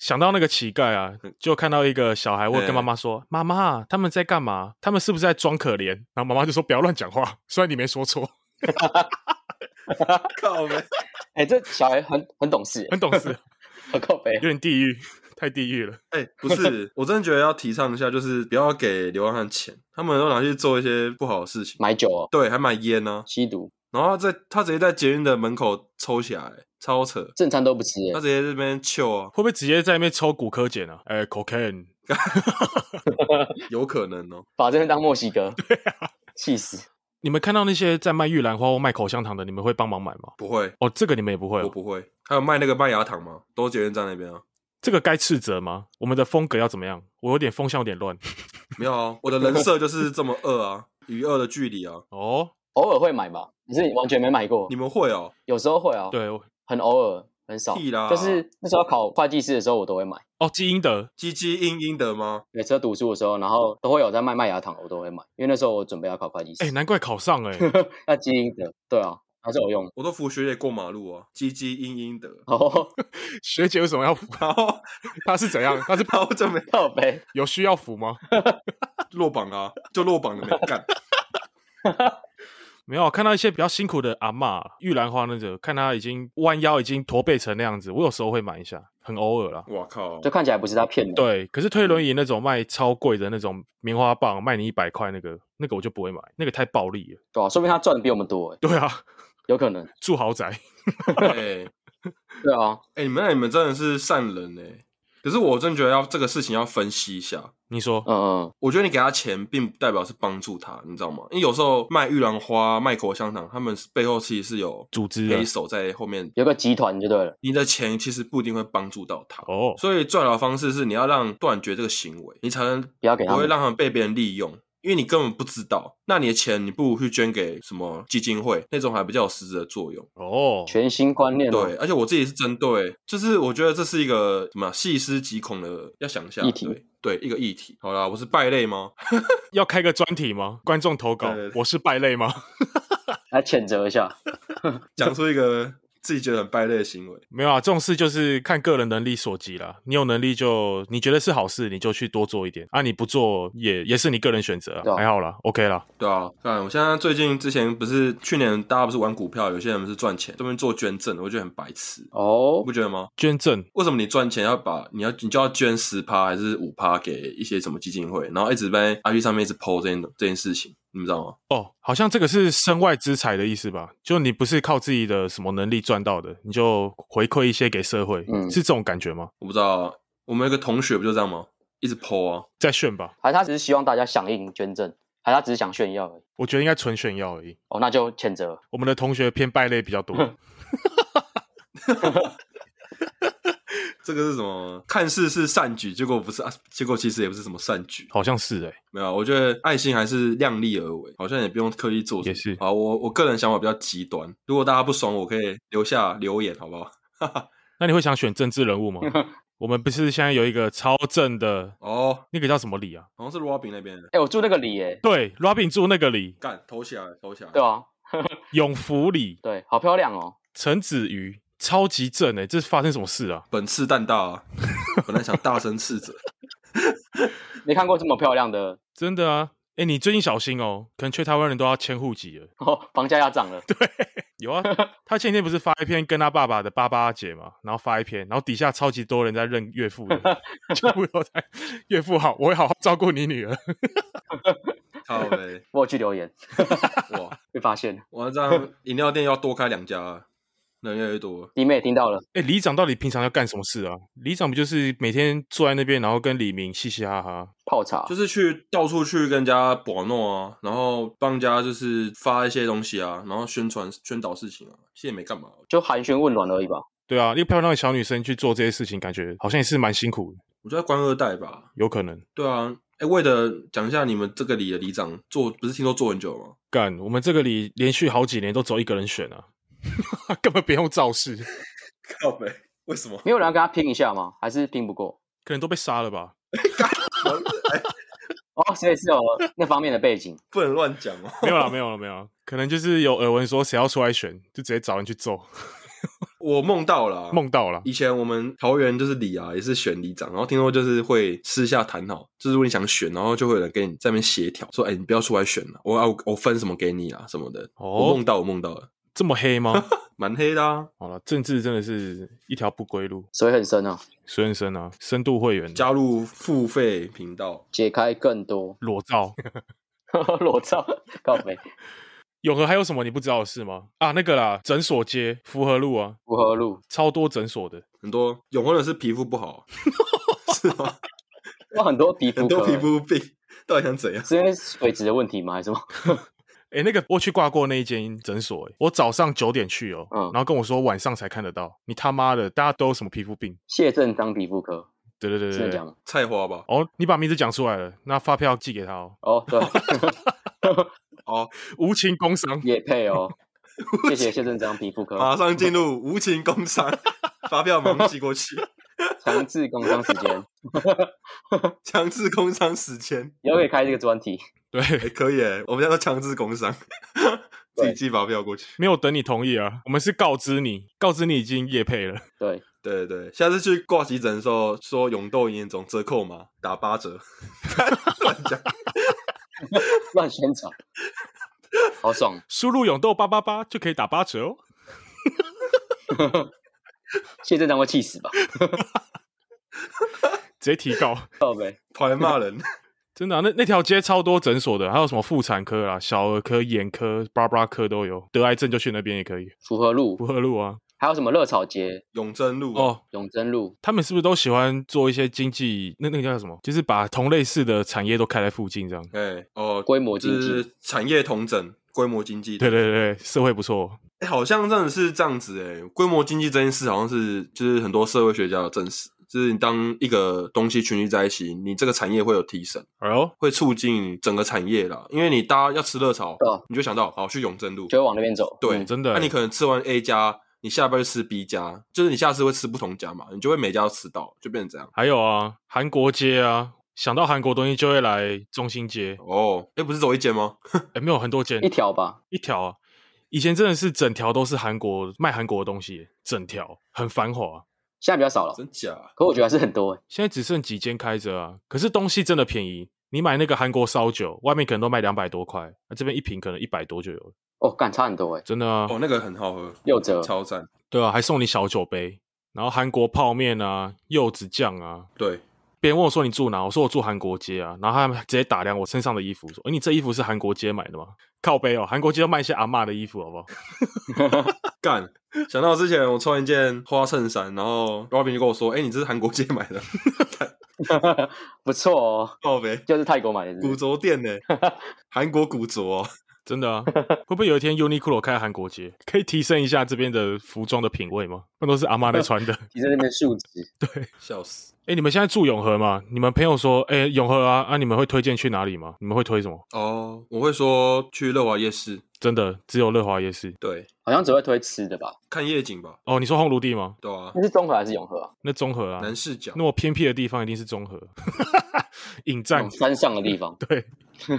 想到那个乞丐啊，就看到一个小孩，我跟妈妈说：“妈妈，他们在干嘛？他们是不是在装可怜？”然后妈妈就说：“不要乱讲话。”虽然你没说错，[laughs] 靠北！哎、欸，这小孩很很懂事，很懂事，很靠北，有点地狱，太地狱了。哎、欸，不是，我真的觉得要提倡一下，就是不要给流浪汉钱，他们都拿去做一些不好的事情，买酒哦，对，还买烟呢、啊，吸毒。然后他在他直接在捷运的门口抽起来，超扯，正餐都不吃，他直接在这边抽啊，会不会直接在那边抽骨科碱啊？哎、欸、，cocaine，[laughs] 有可能哦，把这边当墨西哥，[laughs] 对啊，气死！你们看到那些在卖玉兰花或卖口香糖的，你们会帮忙买吗？不会，哦，这个你们也不会、哦，我不会。还有卖那个麦芽糖吗？都捷运站那边啊。这个该斥责吗？我们的风格要怎么样？我有点风向有点乱。没有啊，我的人设就是这么恶啊，与恶的距离啊。[laughs] 哦。偶尔会买吧，你是完全没买过？你们会哦？有时候会哦。对，很偶尔，很少。就是那时候考会计师的时候，我都会买。哦，基因德，积积阴阴德吗？每次读书的时候，然后都会有在卖麦芽糖，我都会买，因为那时候我准备要考会计师。哎、欸，难怪考上哎、欸，要积阴德，对啊，还是有用。我都扶学姐过马路啊，积积阴阴德。哦，[laughs] [laughs] 学姐为什么要扶？然后他是怎样？他是跑这么靠北？有需要扶吗？[laughs] 落榜啊，就落榜了没干。没有看到一些比较辛苦的阿嬷玉兰花那种，看她已经弯腰，已经驼背成那样子，我有时候会买一下，很偶尔啦。我靠，就看起来不是他骗的。对，可是推轮椅那种卖超贵的那种棉花棒，卖你一百块那个，那个我就不会买，那个太暴利了。对啊，说明他赚的比我们多。对啊，有可能 [laughs] 住豪宅。对 [laughs] [laughs] 对啊，哎、欸，你们你们真的是善人哎。可是我真觉得要这个事情要分析一下。你说，嗯嗯，我觉得你给他钱，并不代表是帮助他，你知道吗？因为有时候卖玉兰花、卖口香糖，他们背后其实是有组织、黑手在后面，有个集团就对了。你的钱其实不一定会帮助到他哦，所以最好的方式是你要让断绝这个行为，你才能不要给他，不会让他们被别人利用。因为你根本不知道，那你的钱你不如去捐给什么基金会，那种还比较有实质的作用哦。全新观念，对，而且我自己是针对，就是我觉得这是一个什么细思极恐的，要想一下议题，对，对一个议题。好啦，我是败类吗？[laughs] 要开个专题吗？观众投稿，对对对，我是败类吗？[laughs] 来谴责一下，讲出一个自己觉得很败类的行为。没有啊，这种事就是看个人能力所及啦。你有能力就你觉得是好事，你就去多做一点啊。你不做也也是你个人选择、啊，还好啦，OK 啦。对啊，看我现在最近之前不是去年大家不是玩股票，有些人不是赚钱，这边做捐赠，我觉得很白痴哦，不觉得吗？捐赠为什么你赚钱要把你要你就要捐十趴还是五趴给一些什么基金会，然后一直在 IG 上面一直 po 这件这件事情？你知道吗？哦，好像这个是身外之财的意思吧？就你不是靠自己的什么能力赚到的，你就回馈一些给社会，嗯，是这种感觉吗？我不知道啊，我们有个同学不就这样吗？一直 po 啊，在炫吧？还是他只是希望大家响应捐赠？还是他只是想炫耀而已？我觉得应该纯炫耀而已。哦，那就谴责。我们的同学偏败类比较多。这个是什么？看似是善举，结果不是啊，结果其实也不是什么善举，好像是哎、欸，没有，我觉得爱心还是量力而为，好像也不用刻意做什么。也是啊，我我个人想法比较极端，如果大家不爽，我可以留下留言，好不好？[laughs] 那你会想选政治人物吗？[laughs] 我们不是现在有一个超正的哦，那个叫什么里啊？好像是 Robin 那边的。哎、欸，我住那个里哎，对，Robin 住那个里，干投起来，投起来，对啊，[laughs] 永福里，对，好漂亮哦，陈子瑜。超级正哎、欸，这是发生什么事啊？本次蛋大啊，[laughs] 本来想大声斥责，[laughs] 没看过这么漂亮的，真的啊！哎、欸，你最近小心哦，可能去台湾人都要迁户籍了哦，房价要涨了。[laughs] 对，有啊，他前天不是发一篇跟他爸爸的爸爸姐嘛，然后发一篇，然后底下超级多人在认岳父的，就不要再岳父好，我会好好照顾你女儿。好嘞，我去留言，哇，被发现了，我这样饮料店要多开两家。人越来越多，你妹也听到了。哎、欸，里长到底平常要干什么事啊？里长不就是每天坐在那边，然后跟李明嘻嘻哈哈泡茶，就是去到处去跟人家博弄啊，然后帮人家就是发一些东西啊，然后宣传宣导事情啊，其实也没干嘛，就寒暄问暖而已吧。对啊，一个漂亮的小女生去做这些事情，感觉好像也是蛮辛苦的。我觉得官二代吧，有可能。对啊，哎、欸，为了讲一下你们这个里的里长做，不是听说做很久吗？干，我们这个里连续好几年都走一个人选啊。[laughs] 根本不用造势，靠北？为什么？没有人要跟他拼一下吗？还是拼不过？可能都被杀了吧？[laughs] 哦，所以是有那方面的背景，[laughs] 不能乱讲哦。没有了，没有了，没有。可能就是有耳闻说谁要出来选，就直接找人去揍。我梦到了，梦到了。以前我们桃园就是里啊，也是选里长，然后听说就是会私下谈好，就是如果你想选，然后就会有人跟你在那边协调，说：“哎、欸，你不要出来选了，我要我分什么给你啊，什么的。哦”我梦到，我梦到了。这么黑吗？[laughs] 蛮黑的啊！好了，政治真的是一条不归路，水很深啊，水很深啊！深度会员加入付费频道，解开更多裸照，[laughs] 裸照告白。永和还有什么你不知道的事吗？啊，那个啦，诊所街福和路啊，福和路超多诊所的，很多永和人是皮肤不好，[laughs] 是吗？有很多皮肤，很多皮肤病，到底想怎样？是因为水质的问题吗？还是什么？哎、欸，那个我去挂过那一间诊所，哎，我早上九点去哦，嗯，然后跟我说晚上才看得到，你他妈的，大家都有什么皮肤病？谢正当皮肤科，对对对对，菜花吧？哦，你把名字讲出来了，那发票寄给他哦。哦，对，[laughs] 哦，无情工伤也配哦，[laughs] 谢谢谢正章皮肤科，马上进入无情工伤，发票马上寄过去，[laughs] 强制工伤时间，强制工伤时间，以后可以开这个专题。对、欸，可以诶，我们现在都强制工商，自己寄发票过去，没有等你同意啊。我们是告知你，告知你已经业配了。对，对对，下次去挂急诊的时候，说永豆营业中折扣嘛打八折，[laughs] 乱讲，[laughs] 乱宣传，好爽！输入永豆八八八就可以打八折哦。谢镇长会气死吧？[laughs] 直接提告，靠北，跑来骂人。真的、啊，那那条街超多诊所的，还有什么妇产科啦、小儿科、眼科、巴拉巴拉科都有。得癌症就去那边也可以。福和路，福和路啊，还有什么乐草街、永贞路哦，永贞路，他们是不是都喜欢做一些经济？那那个叫什么？就是把同类似的产业都开在附近这样。哎哦，规模经济，就是产业同整，规模经济。对对对对，社会不错。哎，好像真的是这样子哎，规模经济这件事好像是就是很多社会学家有证实。就是你当一个东西群聚在一起，你这个产业会有提升，哎呦，会促进整个产业啦。因为你大家要吃热炒，你就想到好去永正路，就会往那边走。对，嗯、真的。那你可能吃完 A 家，你下边就吃 B 家，就是你下次会吃不同家嘛，你就会每家都吃到，就变成这样。还有啊，韩国街啊，想到韩国东西就会来中心街。哦，哎，不是走一间吗？[laughs] 哎，没有很多间，一条吧，一条啊。以前真的是整条都是韩国卖韩国的东西，整条很繁华。现在比较少了，真假？可我觉得还是很多。现在只剩几间开着啊，可是东西真的便宜。你买那个韩国烧酒，外面可能都卖两百多块，那这边一瓶可能一百多就有了。哦，干差很多哎，真的啊。哦，那个很好喝，柚子超赞。对啊，还送你小酒杯，然后韩国泡面啊，柚子酱啊。对。别人问我说你住哪，我说我住韩国街啊，然后他们直接打量我身上的衣服，说：“哎，你这衣服是韩国街买的吗？”靠背哦，韩国街要卖一些阿嬷的衣服，好不好？[laughs] 干！想到之前我穿一件花衬衫，然后 Robin 就跟我说：“哎，你这是韩国街买的。[laughs] ”不错哦，靠背就是泰国买的古着店呢，[laughs] 韩国古着哦。真的啊，会不会有一天 Uniqlo 开韩国街，可以提升一下这边的服装的品味吗？那都是阿妈在穿的，提升那边素质。对，笑死。哎，你们现在住永和吗？你们朋友说，哎，永和啊，啊，你们会推荐去哪里吗？你们会推什么？哦，我会说去乐华夜市。真的，只有乐华夜市。对，好像只会推吃的吧？看夜景吧。哦，你说烘炉地吗？对啊。那是综合还是永和啊？那综合啊，南视角。那么偏僻的地方一定是中和。[laughs] 引战山上的地方。[laughs] 对。[laughs]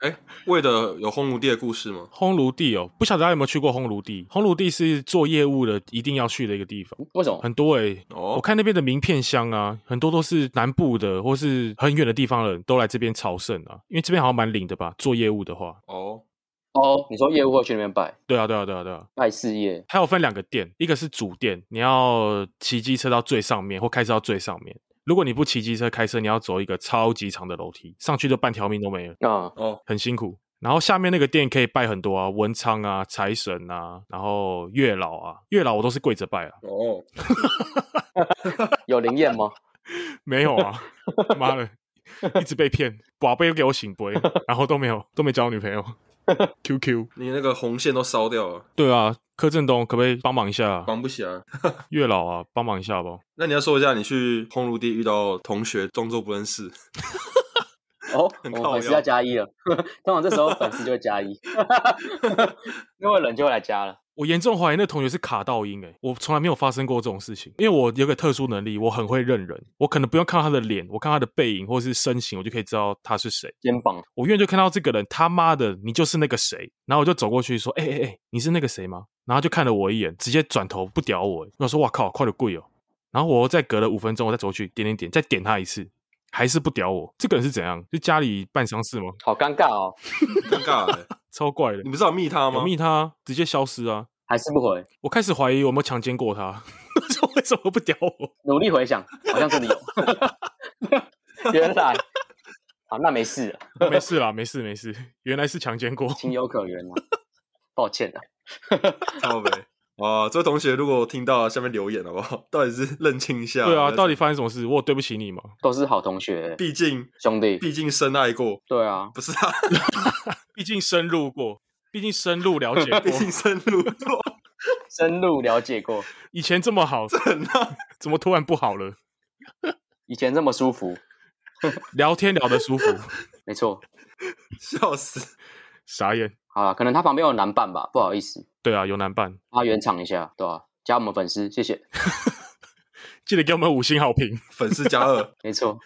哎，为的有烘炉地的故事吗？烘炉地哦，不晓得大家有没有去过烘炉地？烘炉地是做业务的一定要去的一个地方。为什么？很多哎、欸，哦，我看那边的名片箱啊，很多都是南部的或是很远的地方的人都来这边朝圣啊，因为这边好像蛮灵的吧？做业务的话，哦哦，你说业务会去那边拜？对啊，对啊，对啊，对啊，拜事业。它有分两个店，一个是主店，你要骑机车到最上面或开车到最上面。如果你不骑机车开车，你要走一个超级长的楼梯，上去就半条命都没了啊！哦，很辛苦。然后下面那个店可以拜很多啊，文昌啊、财神啊，然后月老啊，月老我都是跪着拜啊。哦，[laughs] 有灵验吗？[laughs] 没有啊，妈的，一直被骗，宝贝又给我醒杯，然后都没有，都没交女朋友。[laughs] QQ，你那个红线都烧掉了。对啊，柯震东可不可以帮忙一下？帮不起来。[laughs] 月老啊，帮忙一下吧。那你要说一下，你去烘炉地遇到同学装作不认识。哦，[laughs] 粉丝要加一了。通常这时候粉丝就会加一，因为人就会来加了。我严重怀疑那同学是卡到音诶，我从来没有发生过这种事情。因为我有个特殊能力，我很会认人，我可能不用看他的脸，我看他的背影或是身形，我就可以知道他是谁。肩膀，我远远就看到这个人，他妈的，你就是那个谁。然后我就走过去说：“哎哎哎，你是那个谁吗？”然后就看了我一眼，直接转头不屌我。我说：“哇靠，快点跪哦！”然后我再隔了五分钟，我再走过去点点点，再点他一次，还是不屌我。这个人是怎样？就家里办丧事吗？好尴尬哦，[laughs] 尴尬欸，超怪的。你不是有密他吗？有密他，直接消失啊。还是不回？我开始怀疑我有没有强奸过他，[laughs] 说为什么不屌我？努力回想，好像真的有。[laughs] 原来啊，那没事了，[laughs] 没事啦，没事没事。原来是强奸过，情有可原啊。抱歉啊，超没啊！这位同学如果听到下面留言好不好？到底是认清一下？对啊，到底发生什么事？我有对不起你吗？都是好同学，毕竟兄弟，毕竟深爱过。对啊，不是啊，[laughs] 毕竟深入过。毕竟深入了解过，毕竟深入过，[laughs] 深入了解过。以前这么好，怎么突然不好了？以前这么舒服，聊天聊得舒服，没错。[laughs] 笑死，傻眼。好了，可能他旁边有男伴吧，不好意思。对啊，有男伴，他圆场一下，对吧、啊？加我们粉丝，谢谢。记得给我们五星好评，粉丝加二，没错。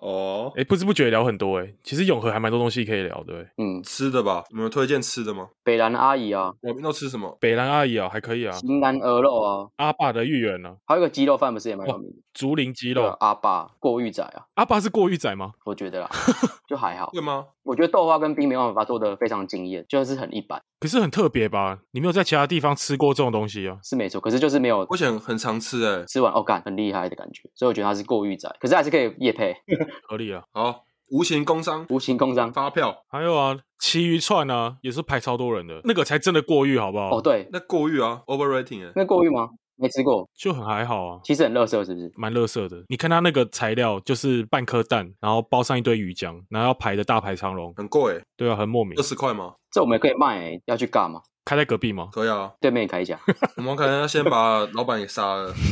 哦，哎，不知不觉聊很多哎，其实永和还蛮多东西可以聊的。嗯，吃的吧，有没有推荐吃的吗？北兰阿姨啊，我们都吃什么？北兰阿姨啊，还可以啊。新南鹅肉啊，阿爸的芋圆啊，还有一个鸡肉饭，不是也蛮有名的？竹林鸡肉。阿爸过玉仔啊，阿爸是过玉仔吗？我觉得啦，[laughs] 就还好。对吗？我觉得豆花跟冰没办法做的非常惊艳，就是很一般。可是很特别吧？你没有在其他地方吃过这种东西啊？是没错，可是就是没有。我想很常吃哎，吃完哦，干很厉害的感觉，所以我觉得它是过誉仔，可是还是可以夜配，[laughs] 合理啊。好，无形工商，无形工商发票，还有啊，其余串啊，也是排超多人的，那个才真的过誉，好不好？哦，对，那过誉啊，overrating 哎，那过誉吗？没吃过，就很还好啊。其实很垃圾，是不是？蛮垃圾的。你看它那个材料，就是半颗蛋，然后包上一堆鱼浆，然后要排的大排长龙，很贵。对啊，很莫名。二十块吗？这我们也可以卖，要去干嘛？开在隔壁吗？可以啊，对面也开一家。[laughs] 我们可能要先把老板给杀了。[laughs]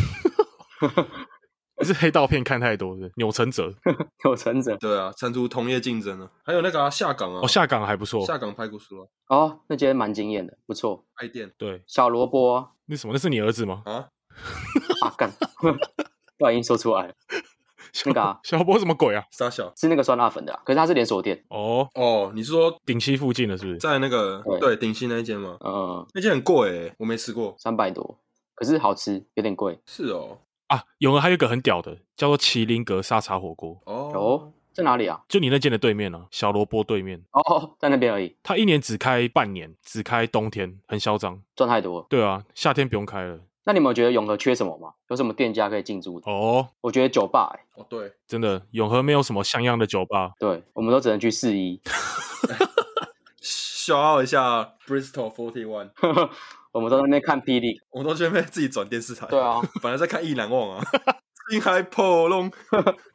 是黑道片看太多的，钮承泽，钮承泽，对啊，参出同业竞争了。还有那个啊，下港啊，哦，下港还不错，下港排骨酥啊，哦，那间蛮惊艳的，不错。爱店，对，小萝卜，那什么？那是你儿子吗？啊，[laughs] 啊干，[laughs] 不小心说出来了。那个啊，小波什么鬼啊？傻小是那个酸辣粉的，可是它是连锁店。哦哦，你是说顶溪附近的，是不是？在那个对顶溪那一间吗？嗯，那间很贵诶，我没吃过，三百多，可是好吃，有点贵。是哦，啊，永和还有一个很屌的，叫做麒麟阁沙茶火锅。哦，在哪里啊？就你那间的对面啊，小萝卜对面。哦，在那边而已。他一年只开半年，只开冬天，很嚣张，赚太多。对啊，夏天不用开了。那你们有觉得永和缺什么吗？有什么店家可以进驻的？哦，我觉得酒吧、欸。哦，对，真的，永和没有什么像样的酒吧。对，我们都只能去四一。消耗一下 Bristol Forty One。[laughs] 我们都在那边看霹雳，我们都准备自己转电视台。对啊，本来在看《意难忘》啊，[laughs] 硬还破弄，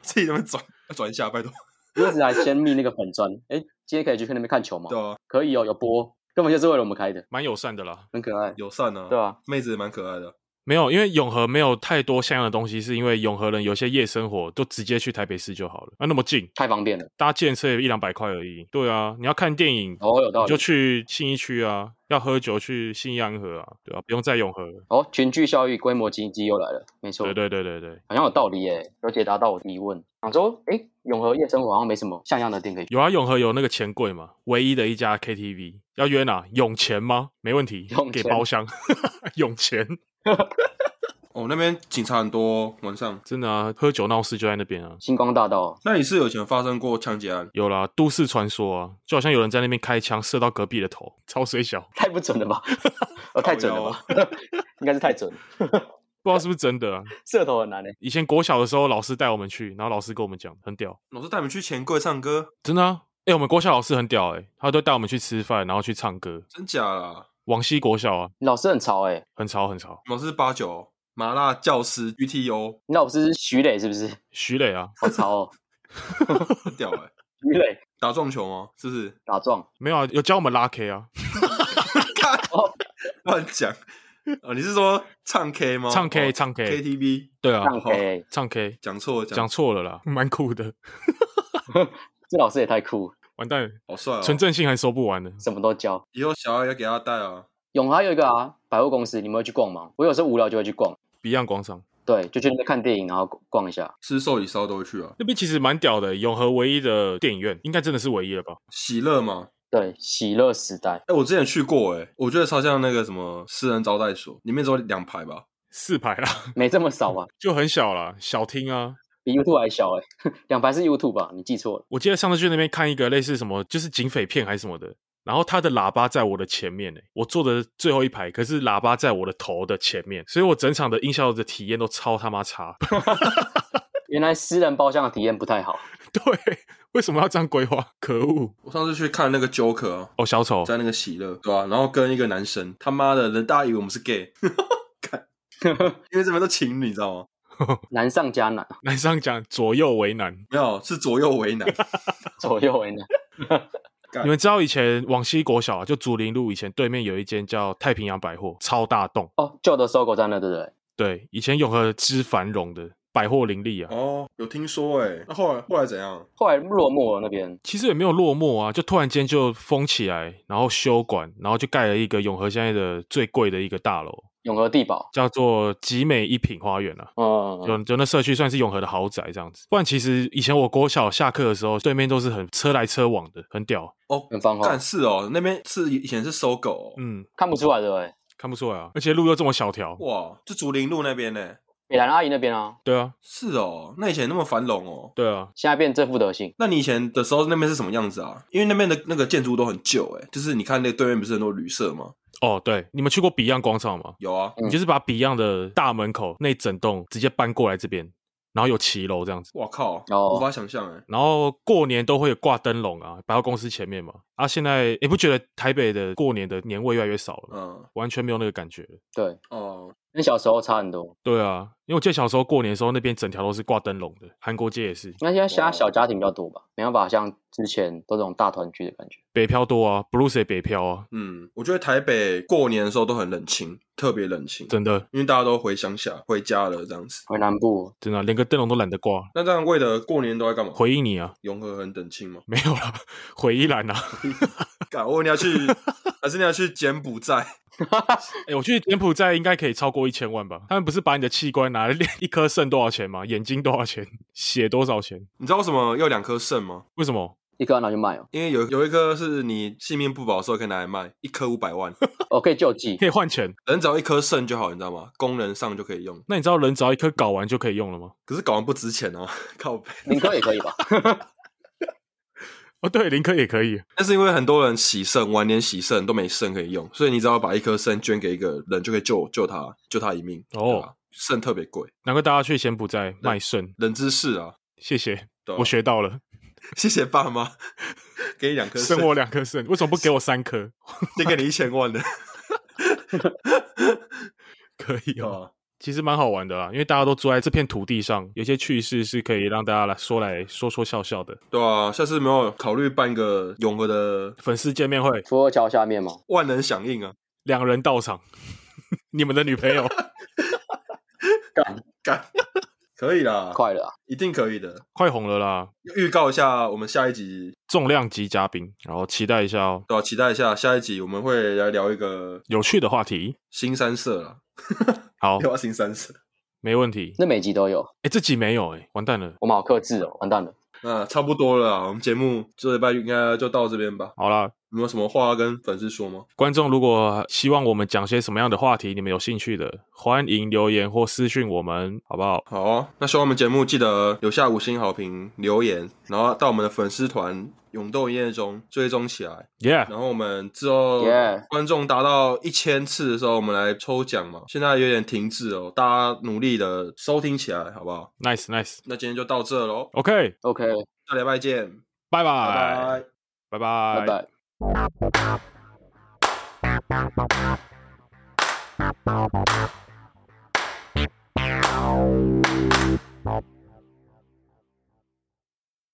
自己怎么转？要转一下，拜托。一直还先密那个粉砖，哎，今天可以去那边看球吗？对啊，可以哦，有播，根本就是为了我们开的，蛮友善的啦，很可爱，友善啊，对啊，妹子也蛮可爱的。没有，因为永和没有太多像样的东西，是因为永和人有些夜生活都直接去台北市就好了，啊，那么近，太方便了，搭计程车也一两百块而已。对啊，你要看电影哦，有道理，就去信义区啊，要喝酒去信义安和啊，对啊，不用在永和了。哦，群聚效益、规模经济又来了，没错，对对对对对，好像有道理耶，有解答到我的疑问。想说，哎，永和夜生活好像没什么像样的店可以。有啊，永和有那个钱柜嘛，唯一的一家 KTV，要约哪？永钱吗？没问题，永给包厢，[laughs] 永钱。[laughs] 哦，那边警察很多，晚上真的啊，喝酒闹事就在那边啊。星光大道，那里是有以前发生过枪击案？有啦，都市传说啊，就好像有人在那边开枪射到隔壁的头，超水小，太不准了吧？[laughs] 哦，太准了吧？[laughs] 应该是太准了，不知道是不是真的啊？射头很难诶。以前国小的时候，老师带我们去，然后老师跟我们讲，很屌。老师带我们去钱柜唱歌，真的啊？哎、欸，我们国小老师很屌哎、欸，他都带我们去吃饭，然后去唱歌。真假啦？往西国小啊，老师很潮哎、欸，很潮很潮。老师是八九。麻辣教师 UTO，你老师是徐磊是不是？徐磊啊，好潮哦，[laughs] 很屌哎、欸！[laughs] 徐磊打撞球吗？是不是？打撞？没有啊，有教我们拉 K 啊。[laughs] 乱讲哦，你是说唱 K 吗？唱 K，唱 K KTV，对啊，唱 K，唱 K，讲错，讲错了啦，蛮酷的。这老师也太酷，完蛋了，好帅哦，纯正性还收不完呢，什么都教。以后小孩要给他带啊。永华有一个啊，百货公司，你们会去逛吗？我有时候无聊就会去逛。Beyond 广场，对，就去那边看电影，然后逛一下，吃寿喜烧都会去啊。那边其实蛮屌的，永和唯一的电影院，应该真的是唯一了吧？喜乐吗？对，喜乐时代。哎、欸，我之前去过、欸，哎，我觉得超像那个什么私人招待所，里面只有两排吧，四排啦，没这么少吧？[laughs] 就很小啦，小厅啊，比 YouTube 还小哎、欸，两排是 YouTube 吧？你记错了。我记得上次去那边看一个类似什么，就是警匪片还是什么的。然后他的喇叭在我的前面诶，我坐的最后一排，可是喇叭在我的头的前面，所以我整场的音效的体验都超他妈差。[laughs] 原来私人包厢的体验不太好。[laughs] 对，为什么要这样规划？可恶！我上次去看那个 Joker 啊，哦，小丑在那个喜乐，对吧、啊？然后跟一个男生，他妈的人大家以为我们是 gay，[laughs] 看，因为这边都情侣，你知道吗？[laughs] 难上加难，难上加左右为难，没有，是左右为难，[laughs] 左右为难。你们知道以前往西国小啊，就竹林路以前对面有一间叫太平洋百货，超大栋。哦，旧的 SOGO 在那，对不对？对，以前永和之繁荣的百货林立啊。哦，有听说哎，那后来？后来怎样？后来落寞了那边。其实也没有落寞啊，就突然间就封起来，然后修馆，然后就盖了一个永和现在的最贵的一个大楼。永和地堡。叫做集美一品花园啊，嗯，就就那社区算是永和的豪宅这样子。不然其实以前我国小下课的时候，对面都是很车来车往的，很屌。哦，很繁华。但是哦，那边是以前是 SOGO，哦，嗯，看不出来的哎，看不出来啊，而且路又这么小条，哇，就竹林路那边呢，北兰阿姨那边啊，对啊，是哦，那以前那么繁荣哦，对啊，现在变这副德行。那你以前的时候那边是什么样子啊？因为那边的那个建筑都很旧哎，就是你看那个对面不是很多旅社吗？哦，对，你们去过 Beyond 广场吗？有啊，嗯、你就是把 Beyond 的大门口那整栋直接搬过来这边，然后有骑楼这样子。哇靠，哦、无法想象哎。然后过年都会有挂灯笼啊，百货公司前面嘛。啊，现在也不觉得台北的过年的年味越来越少了，嗯，完全没有那个感觉。对，哦，跟小时候差很多。对啊，因为我记得小时候过年的时候，那边整条都是挂灯笼的。韩国街也是。那现在现在小家庭比较多吧，没办法像之前都这种大团聚的感觉。北漂多啊，Blues 也北漂啊。嗯，我觉得台北过年的时候都很冷清，特别冷清，真的，因为大家都回乡下、回家了，这样子。回南部，真的、啊、连个灯笼都懒得挂。那这样为了过年都在干嘛？回忆你啊，永和很冷清吗？没有啦，[laughs] 回忆兰啊。[laughs] 我问你要去，[laughs] 还是你要去柬埔寨？哎、欸，我去柬埔寨应该可以超过一千万吧？他们不是把你的器官拿来一颗肾多少钱吗？眼睛多少钱？血多少钱？你知道为什么要两颗肾吗？为什么？一颗拿去卖哦？因为有有一颗是你性命不保的时候可以拿来卖，一颗五百万。[laughs] 哦，可以救济，可以换钱。人只要一颗肾就好，你知道吗？功能上就可以用。那你知道人只要一颗睾丸就可以用了吗？可是睾丸不值钱哦，靠北。零颗也可以吧？[laughs] 哦，对，零颗也可以。但是因为很多人洗肾，晚年洗肾都没肾可以用，所以你只要把一颗肾捐给一个人，就可以救救他，救他一命。哦，肾特别贵，难怪大家去柬埔寨卖肾。冷知识啊，谢谢，我学到了。谢谢爸妈，[laughs] 给你两颗肾，生我两颗肾，为什么不给我三颗？先给你一千万的，[laughs] 可以哦。其实蛮好玩的啊，因为大家都住在这片土地上，有些趣事是可以让大家来说来说说笑笑的。对啊，下次没有考虑办一个永和的粉丝见面会？福和桥下面吗？万人响应啊，两人到场，[laughs] 你们的女朋友干干，可以啦，快了，一定可以的，快红了啦！预告一下，我们下一集重量级嘉宾，然后期待一下哦。对啊，期待一下下一集我们会来聊一个有趣的话题，新三色啦。好，[laughs] 要新三色，没问题。那每集都有，哎，这集没有，哎，完蛋了，我们好克制哦，完蛋了。那差不多了，我们节目这礼拜应该就到这边吧。好啦。有没有什么话要跟粉丝说吗？观众如果希望我们讲些什么样的话题，你们有兴趣的，欢迎留言或私讯我们，好不好？好啊，那希望我们节目记得留下五星好评、留言，然后到我们的粉丝团勇斗一夜中追踪起来。Yeah，然后我们之后观众达到一千次的时候，我们来抽奖嘛。现在有点停滞哦，大家努力的收听起来，好不好？Nice Nice，那今天就到这喽。OK OK，下礼拜见，拜拜拜拜拜拜 Bop.